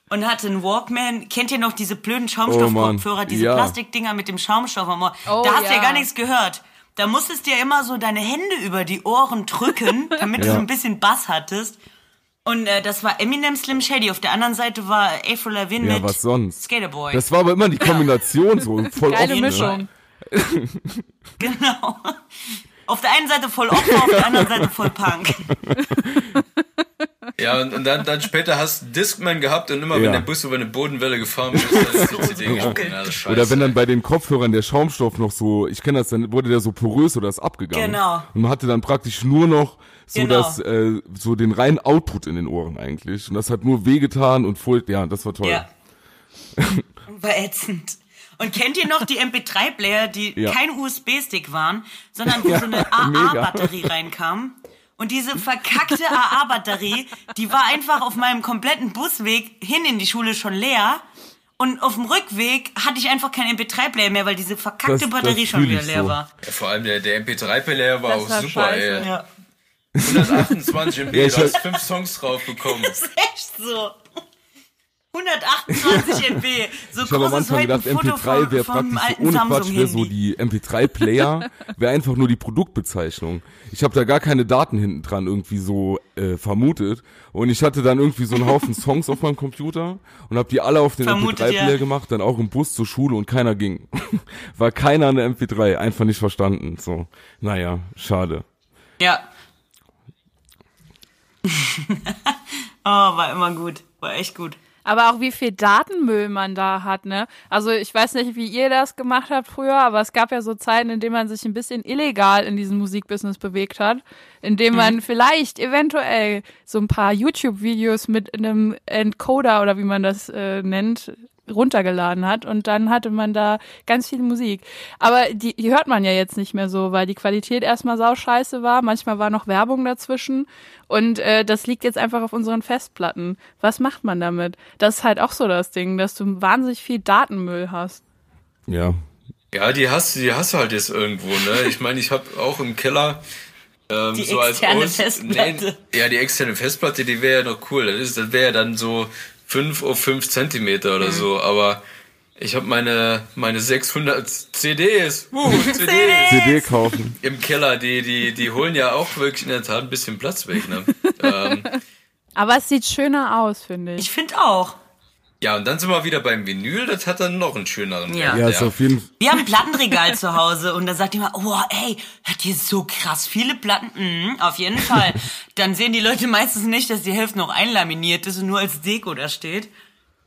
und hatte einen Walkman. Kennt ihr noch diese blöden Schaumstoffkopfhörer, oh diese ja. Plastikdinger mit dem Schaumstoff am Ohr? Oh, da hast du ja. ja gar nichts gehört. Da musstest du ja immer so deine Hände über die Ohren drücken, <laughs> damit du so ein bisschen Bass hattest. Und äh, das war Eminem Slim Shady. Auf der anderen Seite war Avril Lavigne ja, mit was sonst? Skaterboy. Das war aber immer die Kombination so <laughs> voll Geile offen, ne? Mischung. <laughs> genau. Auf der einen Seite voll Opfer, auf der anderen Seite voll Punk. Ja, und, und dann, dann später hast du Discman gehabt und immer ja. wenn der Bus über eine Bodenwelle gefahren ist, hast du die CD ja. ja, Oder wenn dann bei den Kopfhörern der Schaumstoff noch so, ich kenne das, dann wurde der so porös oder ist abgegangen. Genau. Und man hatte dann praktisch nur noch so genau. das, äh, so den reinen Output in den Ohren eigentlich. Und das hat nur wehgetan und voll, ja, das war toll. Ja. <laughs> war ätzend. Und kennt ihr noch die MP3-Player, die ja. kein USB-Stick waren, sondern wo ja, so eine AA-Batterie reinkam? Und diese verkackte AA-Batterie, die war einfach auf meinem kompletten Busweg hin in die Schule schon leer. Und auf dem Rückweg hatte ich einfach keinen MP3-Player mehr, weil diese verkackte das, Batterie das schon wieder leer so. war. Ja, vor allem der, der MP3-Player war das auch war super, scheiße. ey. Ja. 128 MB, ja, du hast fünf Songs drauf bekommen. <laughs> Das ist echt so. 128 MB. <laughs> So ich habe am Anfang gedacht, MP3 wäre praktisch ohne Quatsch wäre so die MP3-Player, wäre einfach nur die Produktbezeichnung. Ich habe da gar keine Daten hinten dran irgendwie so äh, vermutet und ich hatte dann irgendwie so einen Haufen <laughs> Songs auf meinem Computer und habe die alle auf den MP3-Player ja. gemacht, dann auch im Bus zur Schule und keiner ging. <laughs> War keiner an der MP3, einfach nicht verstanden. So, naja, schade. Ja. oh, war immer gut, war echt gut. Aber auch wie viel Datenmüll man da hat, ne? Also ich weiß nicht, wie ihr das gemacht habt früher, aber es gab ja so Zeiten, in denen man sich ein bisschen illegal in diesem Musikbusiness bewegt hat, in dem man mhm. vielleicht eventuell so ein paar YouTube-Videos mit einem Encoder oder wie man das äh, nennt, runtergeladen hat und dann hatte man da ganz viel Musik. Aber die, die hört man ja jetzt nicht mehr so, weil die Qualität erstmal sauscheiße war. Manchmal war noch Werbung dazwischen und äh, das liegt jetzt einfach auf unseren Festplatten. Was macht man damit? Das ist halt auch so das Ding, dass du wahnsinnig viel Datenmüll hast. Ja. Ja, die hast, die hast du halt jetzt irgendwo, ne? Ich meine, ich habe auch im Keller ähm, die so externe als Festplatte. Nee, ja, die externe Festplatte, die wäre ja noch cool. Das, das wäre ja dann so 5 auf 5 Zentimeter oder mhm. so, aber ich habe meine, meine 600 CDs, uh, <laughs> CDs. CD kaufen. Im Keller, die, die, die holen ja auch wirklich in der Tat ein bisschen Platz weg. Ne? <laughs> ähm, aber es sieht schöner aus, finde ich. Ich finde auch. Ja, und dann sind wir wieder beim Vinyl, das hat dann noch einen schöneren Ja, ja ist auf jeden Fall. Wir haben ein Plattenregal zu Hause und da sagt jemand, oh, ey, hat ihr so krass viele Platten? Mhm, auf jeden Fall. <laughs> dann sehen die Leute meistens nicht, dass die Hälfte noch einlaminiert ist und nur als Deko da steht.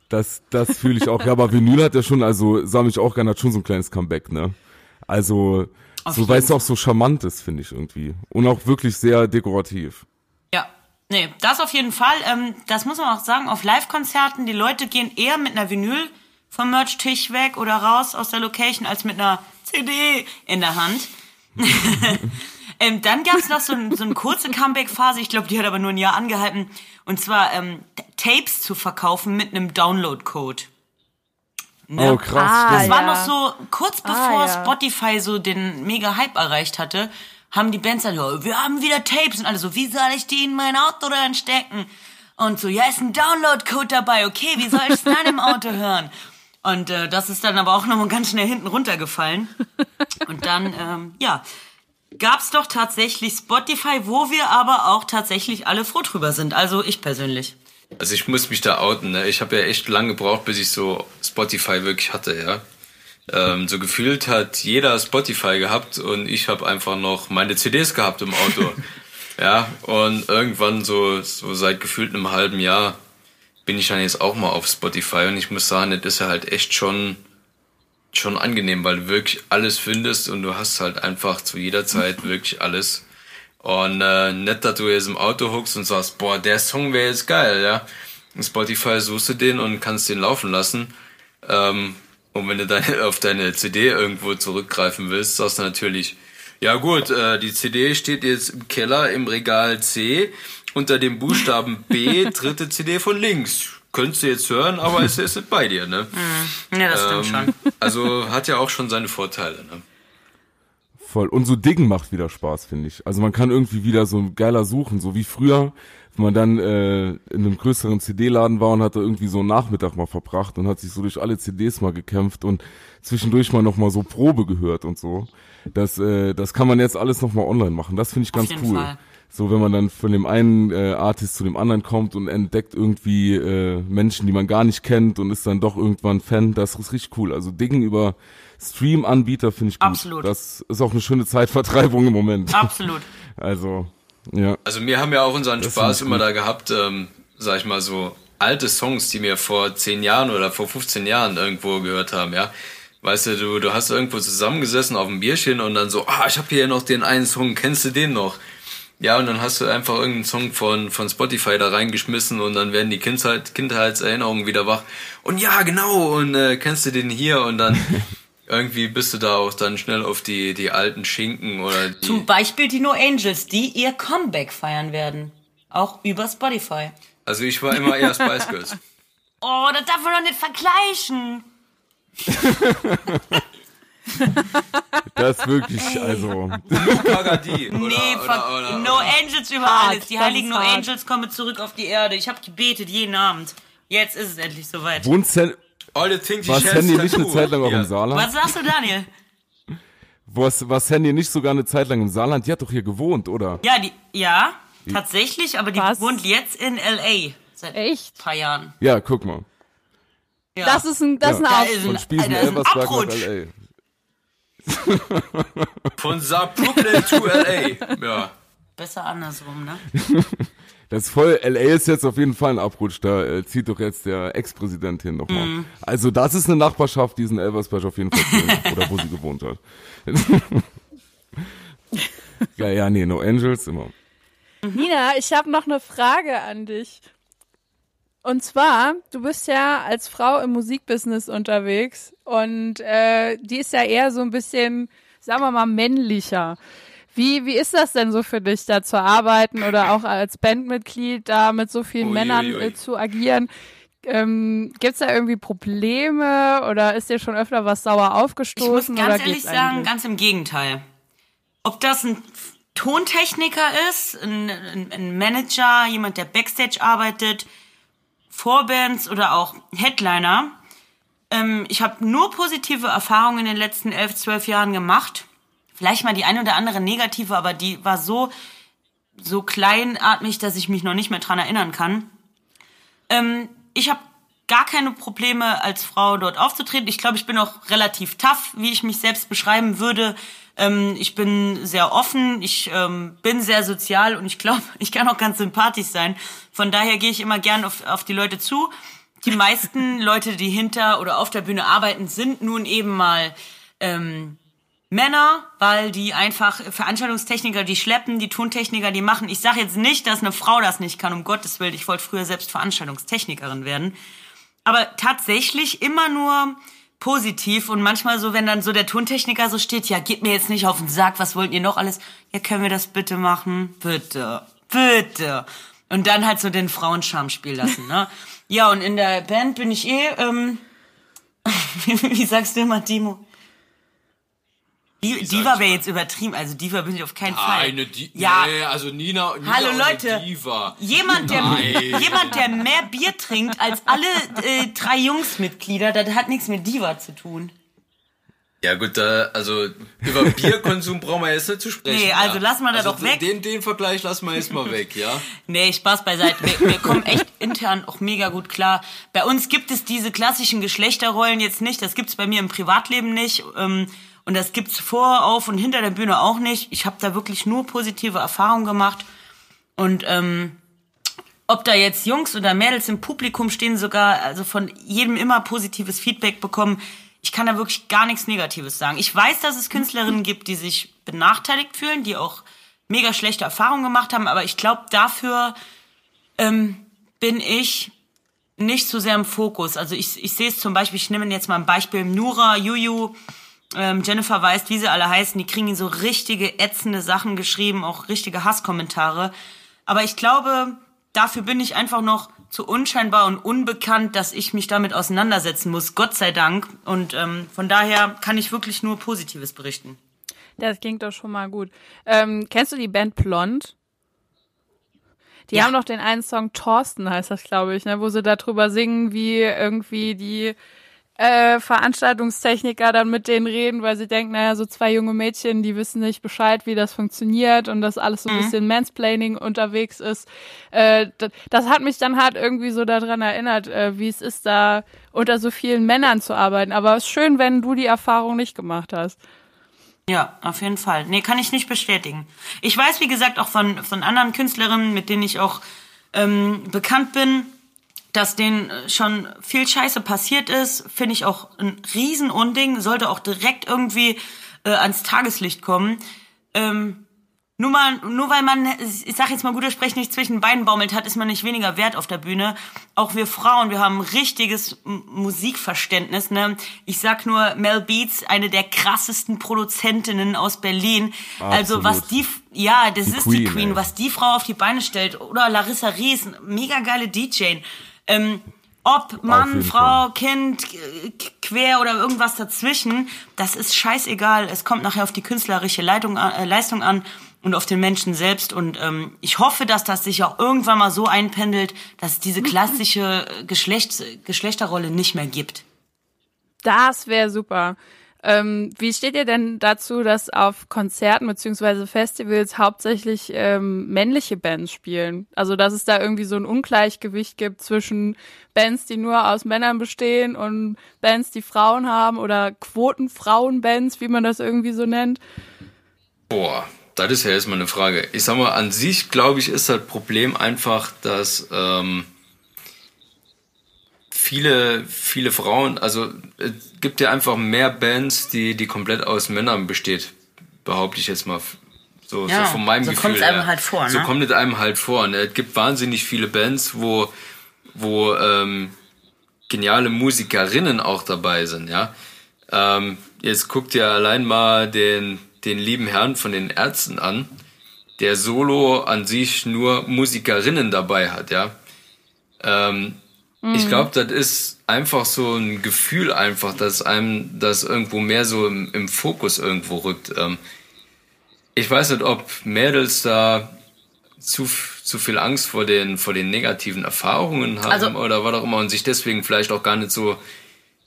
Das, das fühle ich auch. Ja, aber Vinyl hat ja schon, also sammle ich auch gerne, hat schon so ein kleines Comeback, ne? Also, auf so, weil es auch so charmant ist, finde ich irgendwie. Und auch wirklich sehr dekorativ. Nee, das auf jeden Fall. Ähm, das muss man auch sagen, auf Live-Konzerten, die Leute gehen eher mit einer Vinyl vom Merch-Tisch weg oder raus aus der Location als mit einer CD in der Hand. <laughs> ähm, dann gab es noch so, ein, so eine kurze Comeback-Phase, ich glaube, die hat aber nur ein Jahr angehalten, und zwar ähm, Tapes zu verkaufen mit einem Download-Code. Ne? Oh, krass. Ah, das war ja. noch so kurz ah, bevor ah, ja. Spotify so den mega Hype erreicht hatte haben die Bands dann, wir haben wieder Tapes und alle so, wie soll ich die in mein Auto reinstecken? Und so, ja, ist ein Download-Code dabei, okay, wie soll ich es dann im Auto hören? Und äh, das ist dann aber auch nochmal ganz schnell hinten runtergefallen. Und dann, ähm, ja, gab's doch tatsächlich Spotify, wo wir aber auch tatsächlich alle froh drüber sind. Also ich persönlich. Also ich muss mich da outen. Ne? Ich habe ja echt lange gebraucht, bis ich so Spotify wirklich hatte, ja. Ähm, so gefühlt hat jeder Spotify gehabt und ich habe einfach noch meine CDs gehabt im Auto. <laughs> ja, und irgendwann so, so seit gefühlt einem halben Jahr bin ich dann jetzt auch mal auf Spotify und ich muss sagen, das ist ja halt echt schon, schon angenehm, weil du wirklich alles findest und du hast halt einfach zu jeder Zeit <laughs> wirklich alles. Und äh, nicht, dass du jetzt im Auto huckst und sagst, boah, der Song wäre jetzt geil, ja. In Spotify suchst du den und kannst den laufen lassen. Ähm, und wenn du dann <laughs> auf deine CD irgendwo zurückgreifen willst, sagst du natürlich, ja gut, äh, die CD steht jetzt im Keller im Regal C unter dem Buchstaben B, <laughs> dritte CD von links. Könntest du jetzt hören, aber es ist nicht bei dir, ne? Mhm. Ja, das stimmt ähm, schon. Also hat ja auch schon seine Vorteile, ne? Voll. Und so Diggen macht wieder Spaß, finde ich. Also man kann irgendwie wieder so geiler suchen, so wie früher wenn man dann äh, in einem größeren CD-Laden war und hat da irgendwie so einen Nachmittag mal verbracht und hat sich so durch alle CDs mal gekämpft und zwischendurch mal noch mal so Probe gehört und so. Das, äh, das kann man jetzt alles noch mal online machen. Das finde ich ganz cool. Fall. So, wenn man dann von dem einen äh, Artist zu dem anderen kommt und entdeckt irgendwie äh, Menschen, die man gar nicht kennt und ist dann doch irgendwann Fan, das ist richtig cool. Also Dingen über Stream-Anbieter finde ich gut. Absolut. Das ist auch eine schöne Zeitvertreibung im Moment. <laughs> Absolut. <laughs> Also, ja. Also wir haben ja auch unseren das Spaß immer da gehabt, ähm, sag ich mal so, alte Songs, die wir vor zehn Jahren oder vor 15 Jahren irgendwo gehört haben, ja. Weißt du, du, du hast irgendwo zusammengesessen auf dem Bierchen und dann so, ah, ich habe hier noch den einen Song, kennst du den noch? Ja, und dann hast du einfach irgendeinen Song von, von Spotify da reingeschmissen und dann werden die Kindheit, Kindheitserinnerungen wieder wach. Und ja, genau, und äh, kennst du den hier? Und dann <laughs> irgendwie bist du da auch dann schnell auf die, die alten Schinken oder die Zum Beispiel die No Angels, die ihr Comeback feiern werden. Auch über Spotify. Also ich war immer eher Spice Girls. <laughs> oh, das darf man doch nicht vergleichen. <laughs> <laughs> das ist wirklich, also. Pagadi. Oder, nee, oder, oder, No Angels über alles. Die heiligen No Angels kommen zurück auf die Erde. Ich habe gebetet jeden Abend. Jetzt ist es endlich soweit. Wohnt, All the things war Sandy nicht eine Zeit lang auch im Saarland? Was sagst du, Daniel? Was, war Sandy nicht sogar eine Zeit lang im Saarland? Die hat doch hier gewohnt, oder? Ja, die, ja, tatsächlich, aber die Was? wohnt jetzt in L.A. Seit Echt? ein paar Jahren. Ja, guck mal. Ja. Das ist ein, das ja. ist ein Von Spießen Elversberg nach L.A. <laughs> Von Saarbrücken zu L.A. Ja. Besser andersrum, ne? <laughs> Das ist voll, LA ist jetzt auf jeden Fall ein Abrutsch, da äh, zieht doch jetzt der Ex-Präsident hin nochmal. Mm. Also das ist eine Nachbarschaft, die ist in Elversberg auf jeden Fall oder wo sie gewohnt hat. <laughs> ja, ja, nee, No Angels immer. Nina, ich habe noch eine Frage an dich. Und zwar, du bist ja als Frau im Musikbusiness unterwegs und äh, die ist ja eher so ein bisschen, sagen wir mal, männlicher. Wie, wie ist das denn so für dich, da zu arbeiten oder auch als Bandmitglied da mit so vielen ui, Männern ui, ui. Äh, zu agieren? Ähm, Gibt es da irgendwie Probleme oder ist dir schon öfter was sauer aufgestoßen? Ich muss ganz ehrlich sagen, eigentlich? ganz im Gegenteil. Ob das ein Tontechniker ist, ein, ein, ein Manager, jemand, der Backstage arbeitet, Vorbands oder auch Headliner. Ähm, ich habe nur positive Erfahrungen in den letzten elf, zwölf Jahren gemacht. Vielleicht mal die eine oder andere negative, aber die war so, so kleinatmig, dass ich mich noch nicht mehr dran erinnern kann. Ähm, ich habe gar keine Probleme, als Frau dort aufzutreten. Ich glaube, ich bin auch relativ tough, wie ich mich selbst beschreiben würde. Ähm, ich bin sehr offen, ich ähm, bin sehr sozial und ich glaube, <laughs> ich kann auch ganz sympathisch sein. Von daher gehe ich immer gern auf, auf die Leute zu. Die meisten <laughs> Leute, die hinter oder auf der Bühne arbeiten, sind nun eben mal ähm, Männer, weil die einfach Veranstaltungstechniker, die schleppen, die Tontechniker, die machen. Ich sage jetzt nicht, dass eine Frau das nicht kann, um Gottes Willen. Ich wollte früher selbst Veranstaltungstechnikerin werden. Aber tatsächlich immer nur positiv und manchmal so, wenn dann so der Tontechniker so steht, ja, geht mir jetzt nicht auf den Sack, was wollt ihr noch alles? Ja, können wir das bitte machen? Bitte, bitte. Und dann halt so den Frauenscham spielen lassen, ne? <laughs> ja, und in der Band bin ich eh, ähm, <laughs> wie sagst du immer, Timo? Diva wäre jetzt übertrieben, also Diva bin ich auf keinen Fall. Eine Di ja. Nee, also Nina, Nina Hallo Leute, Diva. Jemand, der, <laughs> jemand, der mehr Bier trinkt als alle äh, drei Jungsmitglieder, das hat nichts mit Diva zu tun. Ja gut, da, also über <laughs> Bierkonsum brauchen wir jetzt nicht zu sprechen. Nee, also ja. lass mal da also doch weg. Den, den Vergleich lassen wir jetzt mal weg, ja? <laughs> nee, Spaß beiseite. Wir, wir kommen echt intern auch mega gut klar. Bei uns gibt es diese klassischen Geschlechterrollen jetzt nicht. Das gibt's bei mir im Privatleben nicht. Ähm, und das gibt's vor, auf und hinter der Bühne auch nicht. Ich habe da wirklich nur positive Erfahrungen gemacht. Und ähm, ob da jetzt Jungs oder Mädels im Publikum stehen, sogar also von jedem immer positives Feedback bekommen. Ich kann da wirklich gar nichts Negatives sagen. Ich weiß, dass es Künstlerinnen gibt, die sich benachteiligt fühlen, die auch mega schlechte Erfahrungen gemacht haben, aber ich glaube, dafür ähm, bin ich nicht so sehr im Fokus. Also ich, ich sehe es zum Beispiel, ich nehme jetzt mal ein Beispiel, Nura, Juju, ähm, Jennifer weiß, wie sie alle heißen, die kriegen so richtige ätzende Sachen geschrieben, auch richtige Hasskommentare. Aber ich glaube, dafür bin ich einfach noch zu unscheinbar und unbekannt, dass ich mich damit auseinandersetzen muss, Gott sei Dank. Und ähm, von daher kann ich wirklich nur Positives berichten. Das klingt doch schon mal gut. Ähm, kennst du die Band Blond? Die ja. haben doch den einen Song Thorsten heißt das, glaube ich, ne, wo sie darüber singen, wie irgendwie die äh, Veranstaltungstechniker dann mit denen reden, weil sie denken, naja, so zwei junge Mädchen, die wissen nicht Bescheid, wie das funktioniert und dass alles so ein mhm. bisschen Mansplaining unterwegs ist. Äh, das, das, hat mich dann halt irgendwie so daran erinnert, äh, wie es ist, da unter so vielen Männern zu arbeiten. Aber es ist schön, wenn du die Erfahrung nicht gemacht hast. Ja, auf jeden Fall. Nee, kann ich nicht bestätigen. Ich weiß, wie gesagt, auch von, von anderen Künstlerinnen, mit denen ich auch ähm, bekannt bin, dass denen äh, schon viel Scheiße passiert ist, finde ich auch ein Riesenunding, sollte auch direkt irgendwie äh, ans Tageslicht kommen. Ähm, nur, mal, nur weil man, ich sag jetzt mal guter Sprech, nicht zwischen Beinen baumelt hat, ist man nicht weniger wert auf der Bühne. Auch wir Frauen, wir haben ein richtiges Musikverständnis. Ne? Ich sag nur Mel Beats, eine der krassesten Produzentinnen aus Berlin. Absolut. Also was die, ja, das die ist Queen, die Queen, ey. was die Frau auf die Beine stellt. Oder Larissa Ries, mega geile DJ. Ähm, ob Mann, Frau, Fall. Kind, quer oder irgendwas dazwischen, das ist scheißegal. Es kommt nachher auf die künstlerische Leitung, äh, Leistung an und auf den Menschen selbst. Und ähm, ich hoffe, dass das sich auch irgendwann mal so einpendelt, dass es diese klassische Geschlechts Geschlechterrolle nicht mehr gibt. Das wäre super. Ähm, wie steht ihr denn dazu, dass auf Konzerten beziehungsweise Festivals hauptsächlich ähm, männliche Bands spielen? Also dass es da irgendwie so ein Ungleichgewicht gibt zwischen Bands, die nur aus Männern bestehen und Bands, die Frauen haben oder Quotenfrauenbands, wie man das irgendwie so nennt? Boah, das ist ja erstmal eine Frage. Ich sag mal, an sich, glaube ich, ist das Problem einfach, dass ähm, viele, viele Frauen, also es gibt ja einfach mehr Bands, die, die komplett aus Männern besteht, behaupte ich jetzt mal. So, ja, so von meinem so Gefühl. Kommt es einem halt vor, ne? So kommt es einem halt vor. Ne? Es gibt wahnsinnig viele Bands, wo, wo ähm, geniale Musikerinnen auch dabei sind, ja. Ähm, jetzt guckt ihr allein mal den, den lieben Herrn von den Ärzten an, der solo an sich nur Musikerinnen dabei hat, ja. Ähm. Ich glaube, das ist einfach so ein Gefühl einfach, dass einem das irgendwo mehr so im, im Fokus irgendwo rückt. Ähm, ich weiß nicht, ob Mädels da zu, zu viel Angst vor den, vor den negativen Erfahrungen haben also, oder was auch immer und sich deswegen vielleicht auch gar nicht so,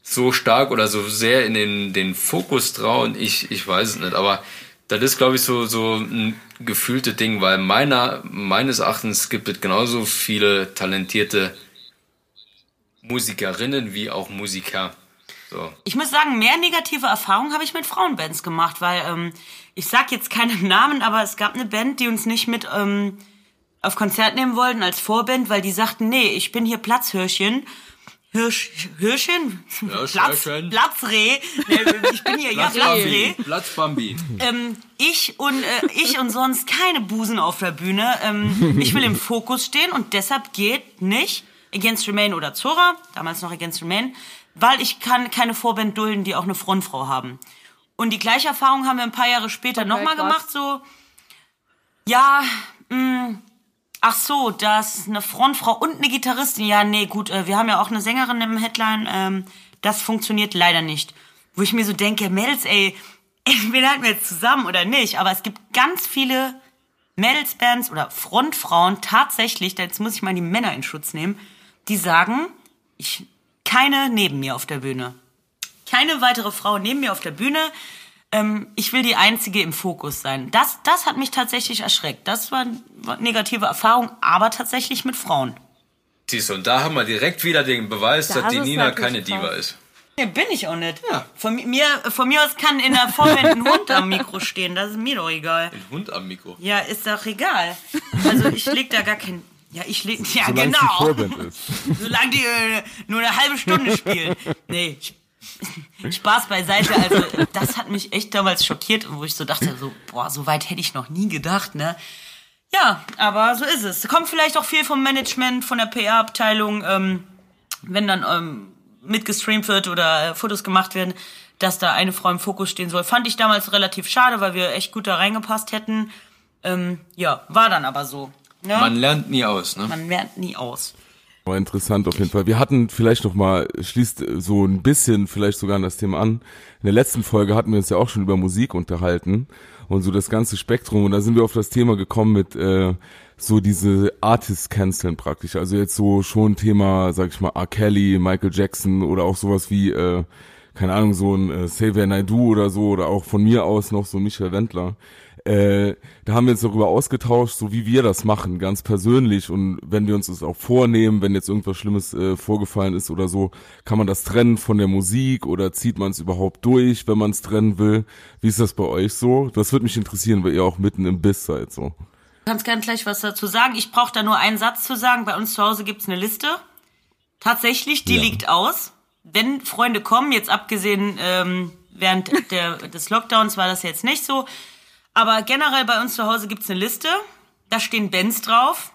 so stark oder so sehr in den, den Fokus trauen. Ich, ich weiß es nicht, aber das ist, glaube ich, so, so ein gefühlte Ding, weil meiner, meines Erachtens gibt es genauso viele talentierte Musikerinnen wie auch Musiker. So. Ich muss sagen, mehr negative Erfahrungen habe ich mit Frauenbands gemacht, weil ähm, ich sag jetzt keinen <laughs> Namen, aber es gab eine Band, die uns nicht mit ähm, auf Konzert nehmen wollten als Vorband, weil die sagten, nee, ich bin hier Platzhirschchen. Hirsch, Hirschchen? Hirsch, Platz, Hirschchen. Platzreh. Ich bin hier, ja, Platzreh. Platzbambi. Ähm, ich und, äh, ich und sonst keine Busen auf der Bühne. Ähm, ich will im Fokus stehen und deshalb geht nicht Against Remain oder Zora, damals noch Against Remain, weil ich kann keine Vorband dulden, die auch eine Frontfrau haben. Und die gleiche Erfahrung haben wir ein paar Jahre später okay, nochmal gemacht, so, ja, mh, mm, ach so, dass eine Frontfrau und eine Gitarristin, ja, nee, gut, äh, wir haben ja auch eine Sängerin im Headline, ähm, das funktioniert leider nicht. Wo ich mir so denke, Mädels, ey, <laughs> entweder halten wir jetzt zusammen oder nicht, aber es gibt ganz viele Mädelsbands oder Frontfrauen tatsächlich, jetzt muss ich mal die Männer in Schutz nehmen, die sagen, ich keine neben mir auf der Bühne. Keine weitere Frau neben mir auf der Bühne. Ähm, ich will die Einzige im Fokus sein. Das, das hat mich tatsächlich erschreckt. Das war eine negative Erfahrung, aber tatsächlich mit Frauen. Siehst du, und da haben wir direkt wieder den Beweis, da dass die Nina keine krass. Diva ist. Nee, bin ich auch nicht. Ja. Von mir, von mir aus kann in der Vorwand ein Hund am Mikro stehen. Das ist mir doch egal. Ein Hund am Mikro? Ja, ist doch egal. Also ich leg da gar kein ja, ich leg, <laughs> ja Solange genau. Die <laughs> Solange die äh, nur eine halbe Stunde spielen. Nee, <laughs> Spaß beiseite. Also das hat mich echt damals schockiert, wo ich so dachte, so boah, so weit hätte ich noch nie gedacht, ne? Ja, aber so ist es. Kommt vielleicht auch viel vom Management, von der PR-Abteilung, ähm, wenn dann ähm, mitgestreamt wird oder äh, Fotos gemacht werden, dass da eine Frau im Fokus stehen soll. Fand ich damals relativ schade, weil wir echt gut da reingepasst hätten. Ähm, ja, war dann aber so. Ja? Man lernt nie aus, ne? Man lernt nie aus. War interessant auf jeden Fall. Wir hatten vielleicht noch mal, schließt so ein bisschen vielleicht sogar an das Thema an. In der letzten Folge hatten wir uns ja auch schon über Musik unterhalten und so das ganze Spektrum. Und da sind wir auf das Thema gekommen mit äh, so diese Artists canceln praktisch. Also jetzt so schon Thema, sag ich mal, R. Kelly, Michael Jackson oder auch sowas wie, äh, keine Ahnung, so ein äh, Xavier Naidoo oder so oder auch von mir aus noch so Michael Wendler äh, da haben wir uns darüber ausgetauscht, so wie wir das machen, ganz persönlich. Und wenn wir uns das auch vornehmen, wenn jetzt irgendwas Schlimmes äh, vorgefallen ist oder so, kann man das trennen von der Musik oder zieht man es überhaupt durch, wenn man es trennen will? Wie ist das bei euch so? Das würde mich interessieren, weil ihr auch mitten im Biss seid so. Du kannst gerne gleich was dazu sagen. Ich brauche da nur einen Satz zu sagen. Bei uns zu Hause gibt's eine Liste. Tatsächlich, die ja. liegt aus. Wenn Freunde kommen, jetzt abgesehen ähm, während der, des Lockdowns war das jetzt nicht so, aber generell bei uns zu Hause gibt's eine Liste. Da stehen Bands drauf,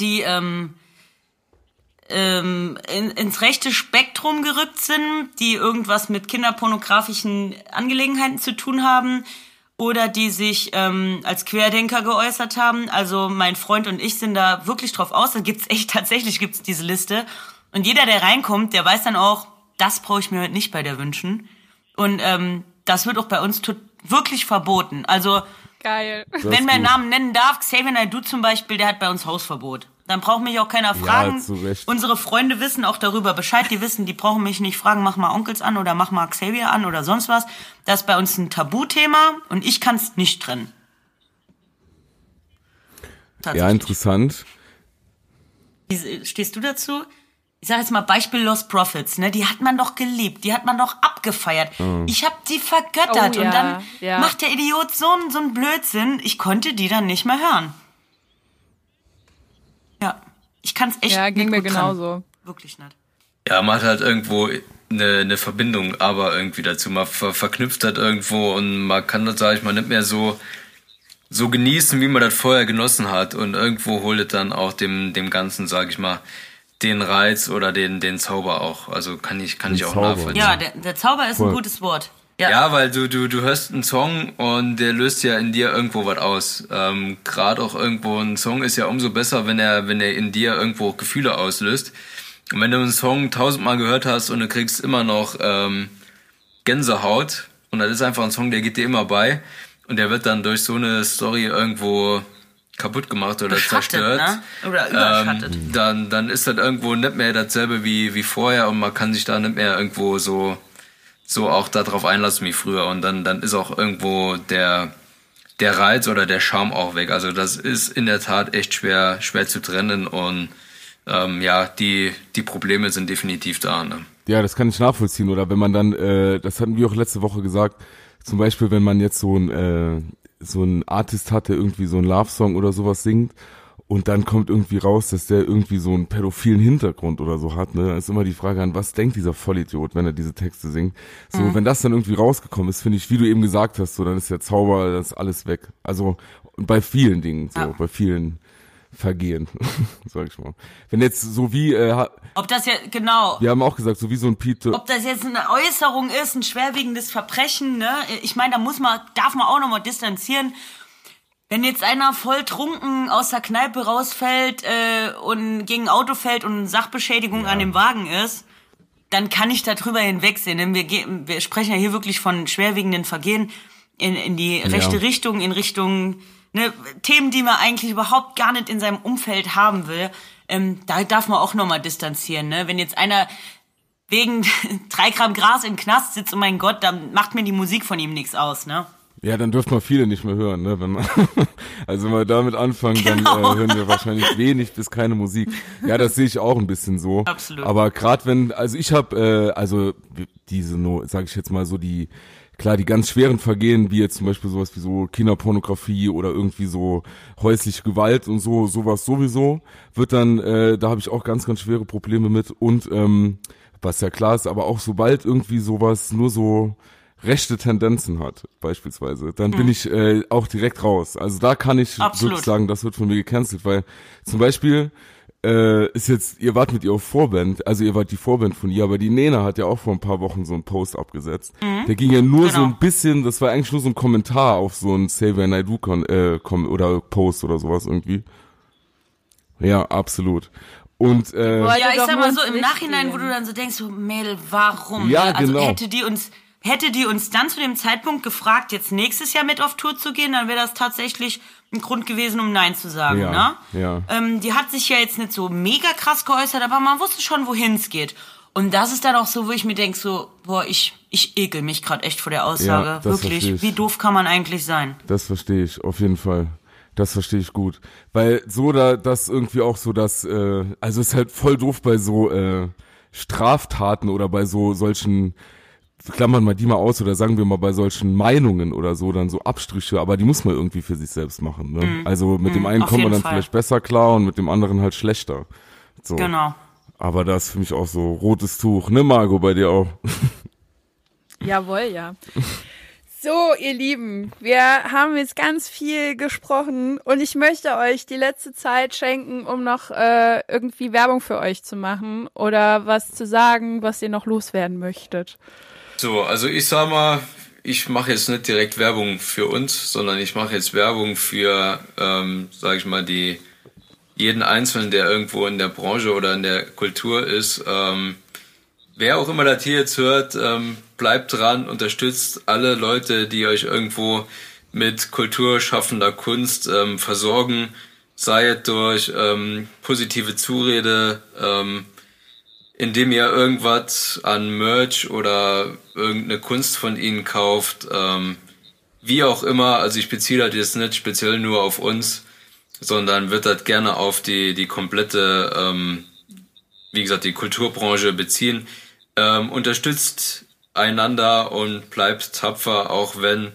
die ähm, ähm, in, ins rechte Spektrum gerückt sind, die irgendwas mit kinderpornografischen Angelegenheiten zu tun haben oder die sich ähm, als Querdenker geäußert haben. Also mein Freund und ich sind da wirklich drauf aus. Da gibt's echt <laughs> tatsächlich gibt's diese Liste. Und jeder, der reinkommt, der weiß dann auch, das brauche ich mir heute nicht bei der wünschen. Und ähm, das wird auch bei uns wirklich verboten. Also, Geil. wenn man Namen nennen darf, Xavier Naidoo zum Beispiel, der hat bei uns Hausverbot. Dann braucht mich auch keiner fragen. Ja, Unsere Freunde wissen auch darüber Bescheid. Die wissen, die brauchen mich nicht fragen, mach mal Onkels an oder mach mal Xavier an oder sonst was. Das ist bei uns ein Tabuthema und ich kann es nicht trennen. Ja, interessant. Wie stehst du dazu? Ich sage jetzt mal Beispiel Lost Profits, ne? Die hat man doch geliebt, die hat man doch abgefeiert. Mhm. Ich habe die vergöttert oh, ja, und dann ja. macht der Idiot so, so einen Blödsinn. Ich konnte die dann nicht mehr hören. Ja, ich kann es echt ja, ging mir genauso. Kann. Wirklich nicht. Ja, man hat halt irgendwo eine, eine Verbindung, aber irgendwie dazu. Man ver verknüpft hat irgendwo und man kann das, sag ich mal, nicht mehr so so genießen, wie man das vorher genossen hat und irgendwo holt es dann auch dem dem Ganzen, sag ich mal, den Reiz oder den, den Zauber auch. Also kann ich, kann den ich auch Zauber. nachvollziehen. Ja, der, der Zauber ist Voll. ein gutes Wort. Ja. ja, weil du, du, du hörst einen Song und der löst ja in dir irgendwo was aus. Ähm, Gerade auch irgendwo ein Song ist ja umso besser, wenn er, wenn er in dir irgendwo Gefühle auslöst. Und wenn du einen Song tausendmal gehört hast und du kriegst immer noch ähm, Gänsehaut und das ist einfach ein Song, der geht dir immer bei und der wird dann durch so eine Story irgendwo kaputt gemacht oder zerstört, ne? oder überschattet. Ähm, dann, dann ist das irgendwo nicht mehr dasselbe wie, wie vorher und man kann sich da nicht mehr irgendwo so, so auch darauf einlassen wie früher und dann, dann ist auch irgendwo der, der Reiz oder der Charme auch weg. Also das ist in der Tat echt schwer, schwer zu trennen und ähm, ja, die, die Probleme sind definitiv da. Ne? Ja, das kann ich nachvollziehen. Oder wenn man dann, äh, das hatten wir auch letzte Woche gesagt, zum Beispiel, wenn man jetzt so ein äh, so ein Artist hat, der irgendwie so ein Love-Song oder sowas singt und dann kommt irgendwie raus, dass der irgendwie so einen pädophilen Hintergrund oder so hat, ne? Da ist immer die Frage an, was denkt dieser Vollidiot, wenn er diese Texte singt? So, mhm. wenn das dann irgendwie rausgekommen ist, finde ich, wie du eben gesagt hast, so, dann ist der Zauber, das ist alles weg. Also, bei vielen Dingen, so, ja. bei vielen Vergehen, <laughs> sag ich mal. Wenn jetzt so wie äh, ob das ja genau. Wir haben auch gesagt, so wie so ein Peter. Ob das jetzt eine Äußerung ist, ein schwerwiegendes Verbrechen, ne? Ich meine, da muss man, darf man auch nochmal distanzieren. Wenn jetzt einer voll trunken aus der Kneipe rausfällt äh, und gegen ein Auto fällt und Sachbeschädigung ja. an dem Wagen ist, dann kann ich da drüber hinwegsehen. Denn wir, wir sprechen ja hier wirklich von schwerwiegenden Vergehen in, in die rechte ja. Richtung, in Richtung ne, Themen, die man eigentlich überhaupt gar nicht in seinem Umfeld haben will, ähm, da darf man auch nochmal distanzieren. Ne? Wenn jetzt einer wegen <laughs> drei Gramm Gras im Knast sitzt, oh mein Gott, dann macht mir die Musik von ihm nichts aus, ne? Ja, dann dürfen wir viele nicht mehr hören, ne? Wenn man, <laughs> also wenn wir damit anfangen, genau. dann äh, hören wir wahrscheinlich wenig bis keine Musik. Ja, das sehe ich auch ein bisschen so. Absolut. Aber gerade wenn, also ich habe, äh, also diese, sage ich jetzt mal so die klar, die ganz schweren Vergehen, wie jetzt zum Beispiel sowas wie so Kinderpornografie oder irgendwie so häusliche Gewalt und so, sowas sowieso, wird dann, äh, da habe ich auch ganz, ganz schwere Probleme mit. Und ähm, was ja klar ist, aber auch sobald irgendwie sowas nur so rechte Tendenzen hat, beispielsweise, dann hm. bin ich äh, auch direkt raus. Also da kann ich Absolut. wirklich sagen, das wird von mir gecancelt, weil zum Beispiel äh, ist jetzt, ihr wart mit ihr auf Vorband, also ihr wart die Vorband von ihr, aber die Nena hat ja auch vor ein paar Wochen so einen Post abgesetzt. Mhm. Der ging ja nur genau. so ein bisschen, das war eigentlich nur so ein Kommentar auf so ein Xavier Naidoo äh, oder Post oder sowas irgendwie. Ja, absolut. Und äh, ja, ich sag mal so im Nachhinein, wo du dann so denkst, so Mädel, warum? Ja, also genau. hätte die uns hätte die uns dann zu dem Zeitpunkt gefragt, jetzt nächstes Jahr mit auf Tour zu gehen, dann wäre das tatsächlich ein Grund gewesen, um Nein zu sagen. Ja, ne? ja. Ähm, die hat sich ja jetzt nicht so mega krass geäußert, aber man wusste schon, wohin es geht. Und das ist dann auch so, wo ich mir denke, so, boah, ich, ich ekel mich gerade echt vor der Aussage. Ja, Wirklich. Wie doof kann man eigentlich sein? Das verstehe ich, auf jeden Fall. Das verstehe ich gut. Weil so da, das irgendwie auch so, dass, äh, also ist halt voll doof bei so äh, Straftaten oder bei so solchen klammern wir die mal aus oder sagen wir mal bei solchen Meinungen oder so dann so Abstriche, aber die muss man irgendwie für sich selbst machen. Ne? Mm. Also mit mm, dem mhm. einen kommt man dann Fall. vielleicht besser klar und mit dem anderen halt schlechter. So. Genau. Aber das ist für mich auch so rotes Tuch, ne Margot, bei dir auch. <laughs> Jawohl, ja. So, ihr Lieben, wir haben jetzt ganz viel gesprochen und ich möchte euch die letzte Zeit schenken, um noch äh, irgendwie Werbung für euch zu machen oder was zu sagen, was ihr noch loswerden möchtet. So, also ich sag mal, ich mache jetzt nicht direkt Werbung für uns, sondern ich mache jetzt Werbung für, ähm, sage ich mal, die jeden Einzelnen, der irgendwo in der Branche oder in der Kultur ist. Ähm, wer auch immer das hier jetzt hört, ähm, bleibt dran, unterstützt alle Leute, die euch irgendwo mit kulturschaffender Kunst ähm, versorgen, sei es durch ähm, positive Zurede, ähm, indem ihr irgendwas an Merch oder irgendeine Kunst von ihnen kauft, ähm, wie auch immer, also ich beziehe das jetzt nicht speziell nur auf uns, sondern wird das gerne auf die, die komplette, ähm, wie gesagt, die Kulturbranche beziehen. Ähm, unterstützt einander und bleibt tapfer, auch wenn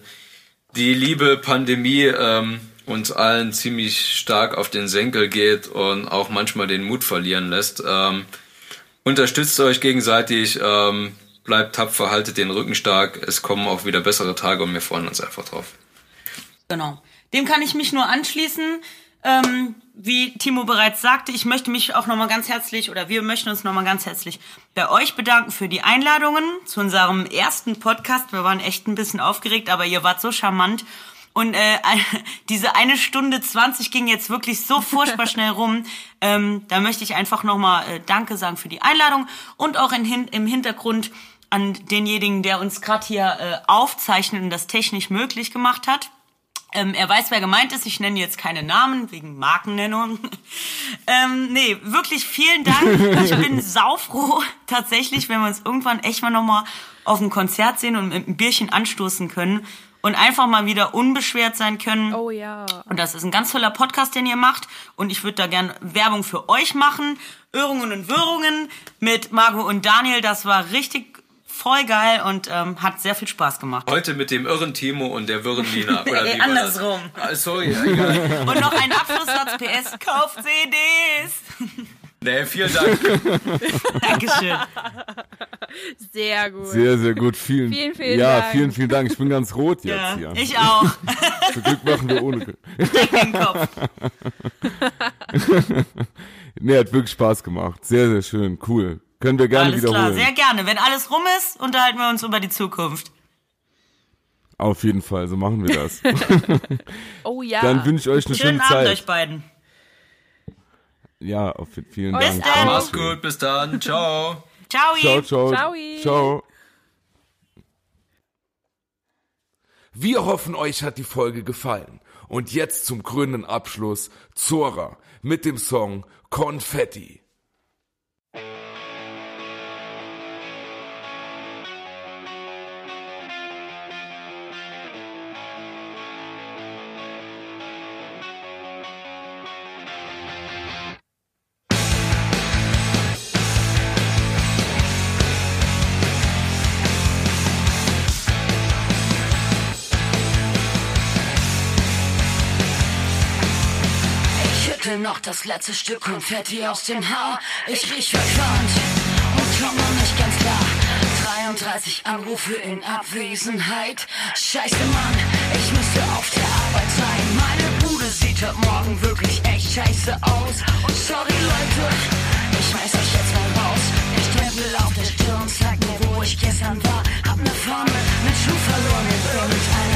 die liebe Pandemie ähm, uns allen ziemlich stark auf den Senkel geht und auch manchmal den Mut verlieren lässt. Ähm, unterstützt euch gegenseitig, ähm, bleibt tapfer, haltet den Rücken stark. Es kommen auch wieder bessere Tage und wir freuen uns einfach drauf. Genau. Dem kann ich mich nur anschließen. Ähm, wie Timo bereits sagte, ich möchte mich auch nochmal ganz herzlich oder wir möchten uns nochmal ganz herzlich bei euch bedanken für die Einladungen zu unserem ersten Podcast. Wir waren echt ein bisschen aufgeregt, aber ihr wart so charmant. Und äh, <laughs> diese eine Stunde zwanzig ging jetzt wirklich so furchtbar schnell rum. Ähm, da möchte ich einfach nochmal äh, Danke sagen für die Einladung und auch in, im Hintergrund an denjenigen, der uns gerade hier äh, aufzeichnet und das technisch möglich gemacht hat. Ähm, er weiß, wer gemeint ist. Ich nenne jetzt keine Namen wegen Markennennung. <laughs> ähm, nee, wirklich vielen Dank. <laughs> Ich bin saufroh tatsächlich, wenn wir uns irgendwann echt mal nochmal auf ein Konzert sehen und mit einem Bierchen anstoßen können und einfach mal wieder unbeschwert sein können. Oh ja. Und das ist ein ganz toller Podcast, den ihr macht. Und ich würde da gern Werbung für euch machen. Irrungen und Wirrungen mit Margot und Daniel. Das war richtig voll geil und ähm, hat sehr viel Spaß gemacht. Heute mit dem irren Timo und der wirren Nina. <laughs> Oder wie Andersrum. Ah, sorry, egal. <laughs> Und noch ein Abschlusssatz PS, kauft CDs. <laughs> Nee, vielen Dank. <laughs> Dankeschön. Sehr gut. Sehr, sehr gut. Vielen, vielen, vielen ja, Dank. Ja, vielen, vielen Dank. Ich bin ganz rot jetzt ja, hier. Ich auch. Zum Glück machen wir ohne. den Kopf. <laughs> nee, hat wirklich Spaß gemacht. Sehr, sehr schön. Cool. Können wir gerne alles wiederholen. Klar, sehr gerne. Wenn alles rum ist, unterhalten wir uns über die Zukunft. Auf jeden Fall, so machen wir das. <laughs> oh ja. Dann wünsche ich euch eine Schönen schöne Abend Zeit. euch beiden. Ja, auf, vielen bis Dank. Dann. Mach's gut, bis dann. Ciao. <laughs> Ciao. Ciao, ciao. Ciao. ciao. Wir hoffen, euch hat die Folge gefallen. Und jetzt zum grünen Abschluss Zora mit dem Song Konfetti. Das letzte Stück Konfetti aus dem Haar. Ich riech verquant und komme nicht ganz klar. 33 Anrufe in Abwesenheit. Scheiße, Mann, ich müsste auf der Arbeit sein. Meine Bude sieht ab morgen wirklich echt scheiße aus. Und sorry, Leute, ich schmeiß euch jetzt mal raus. Der Stempel auf der Stirn zeigt mir, wo ich gestern war. Hab ne Fahne mit Schuh verloren in irgendeiner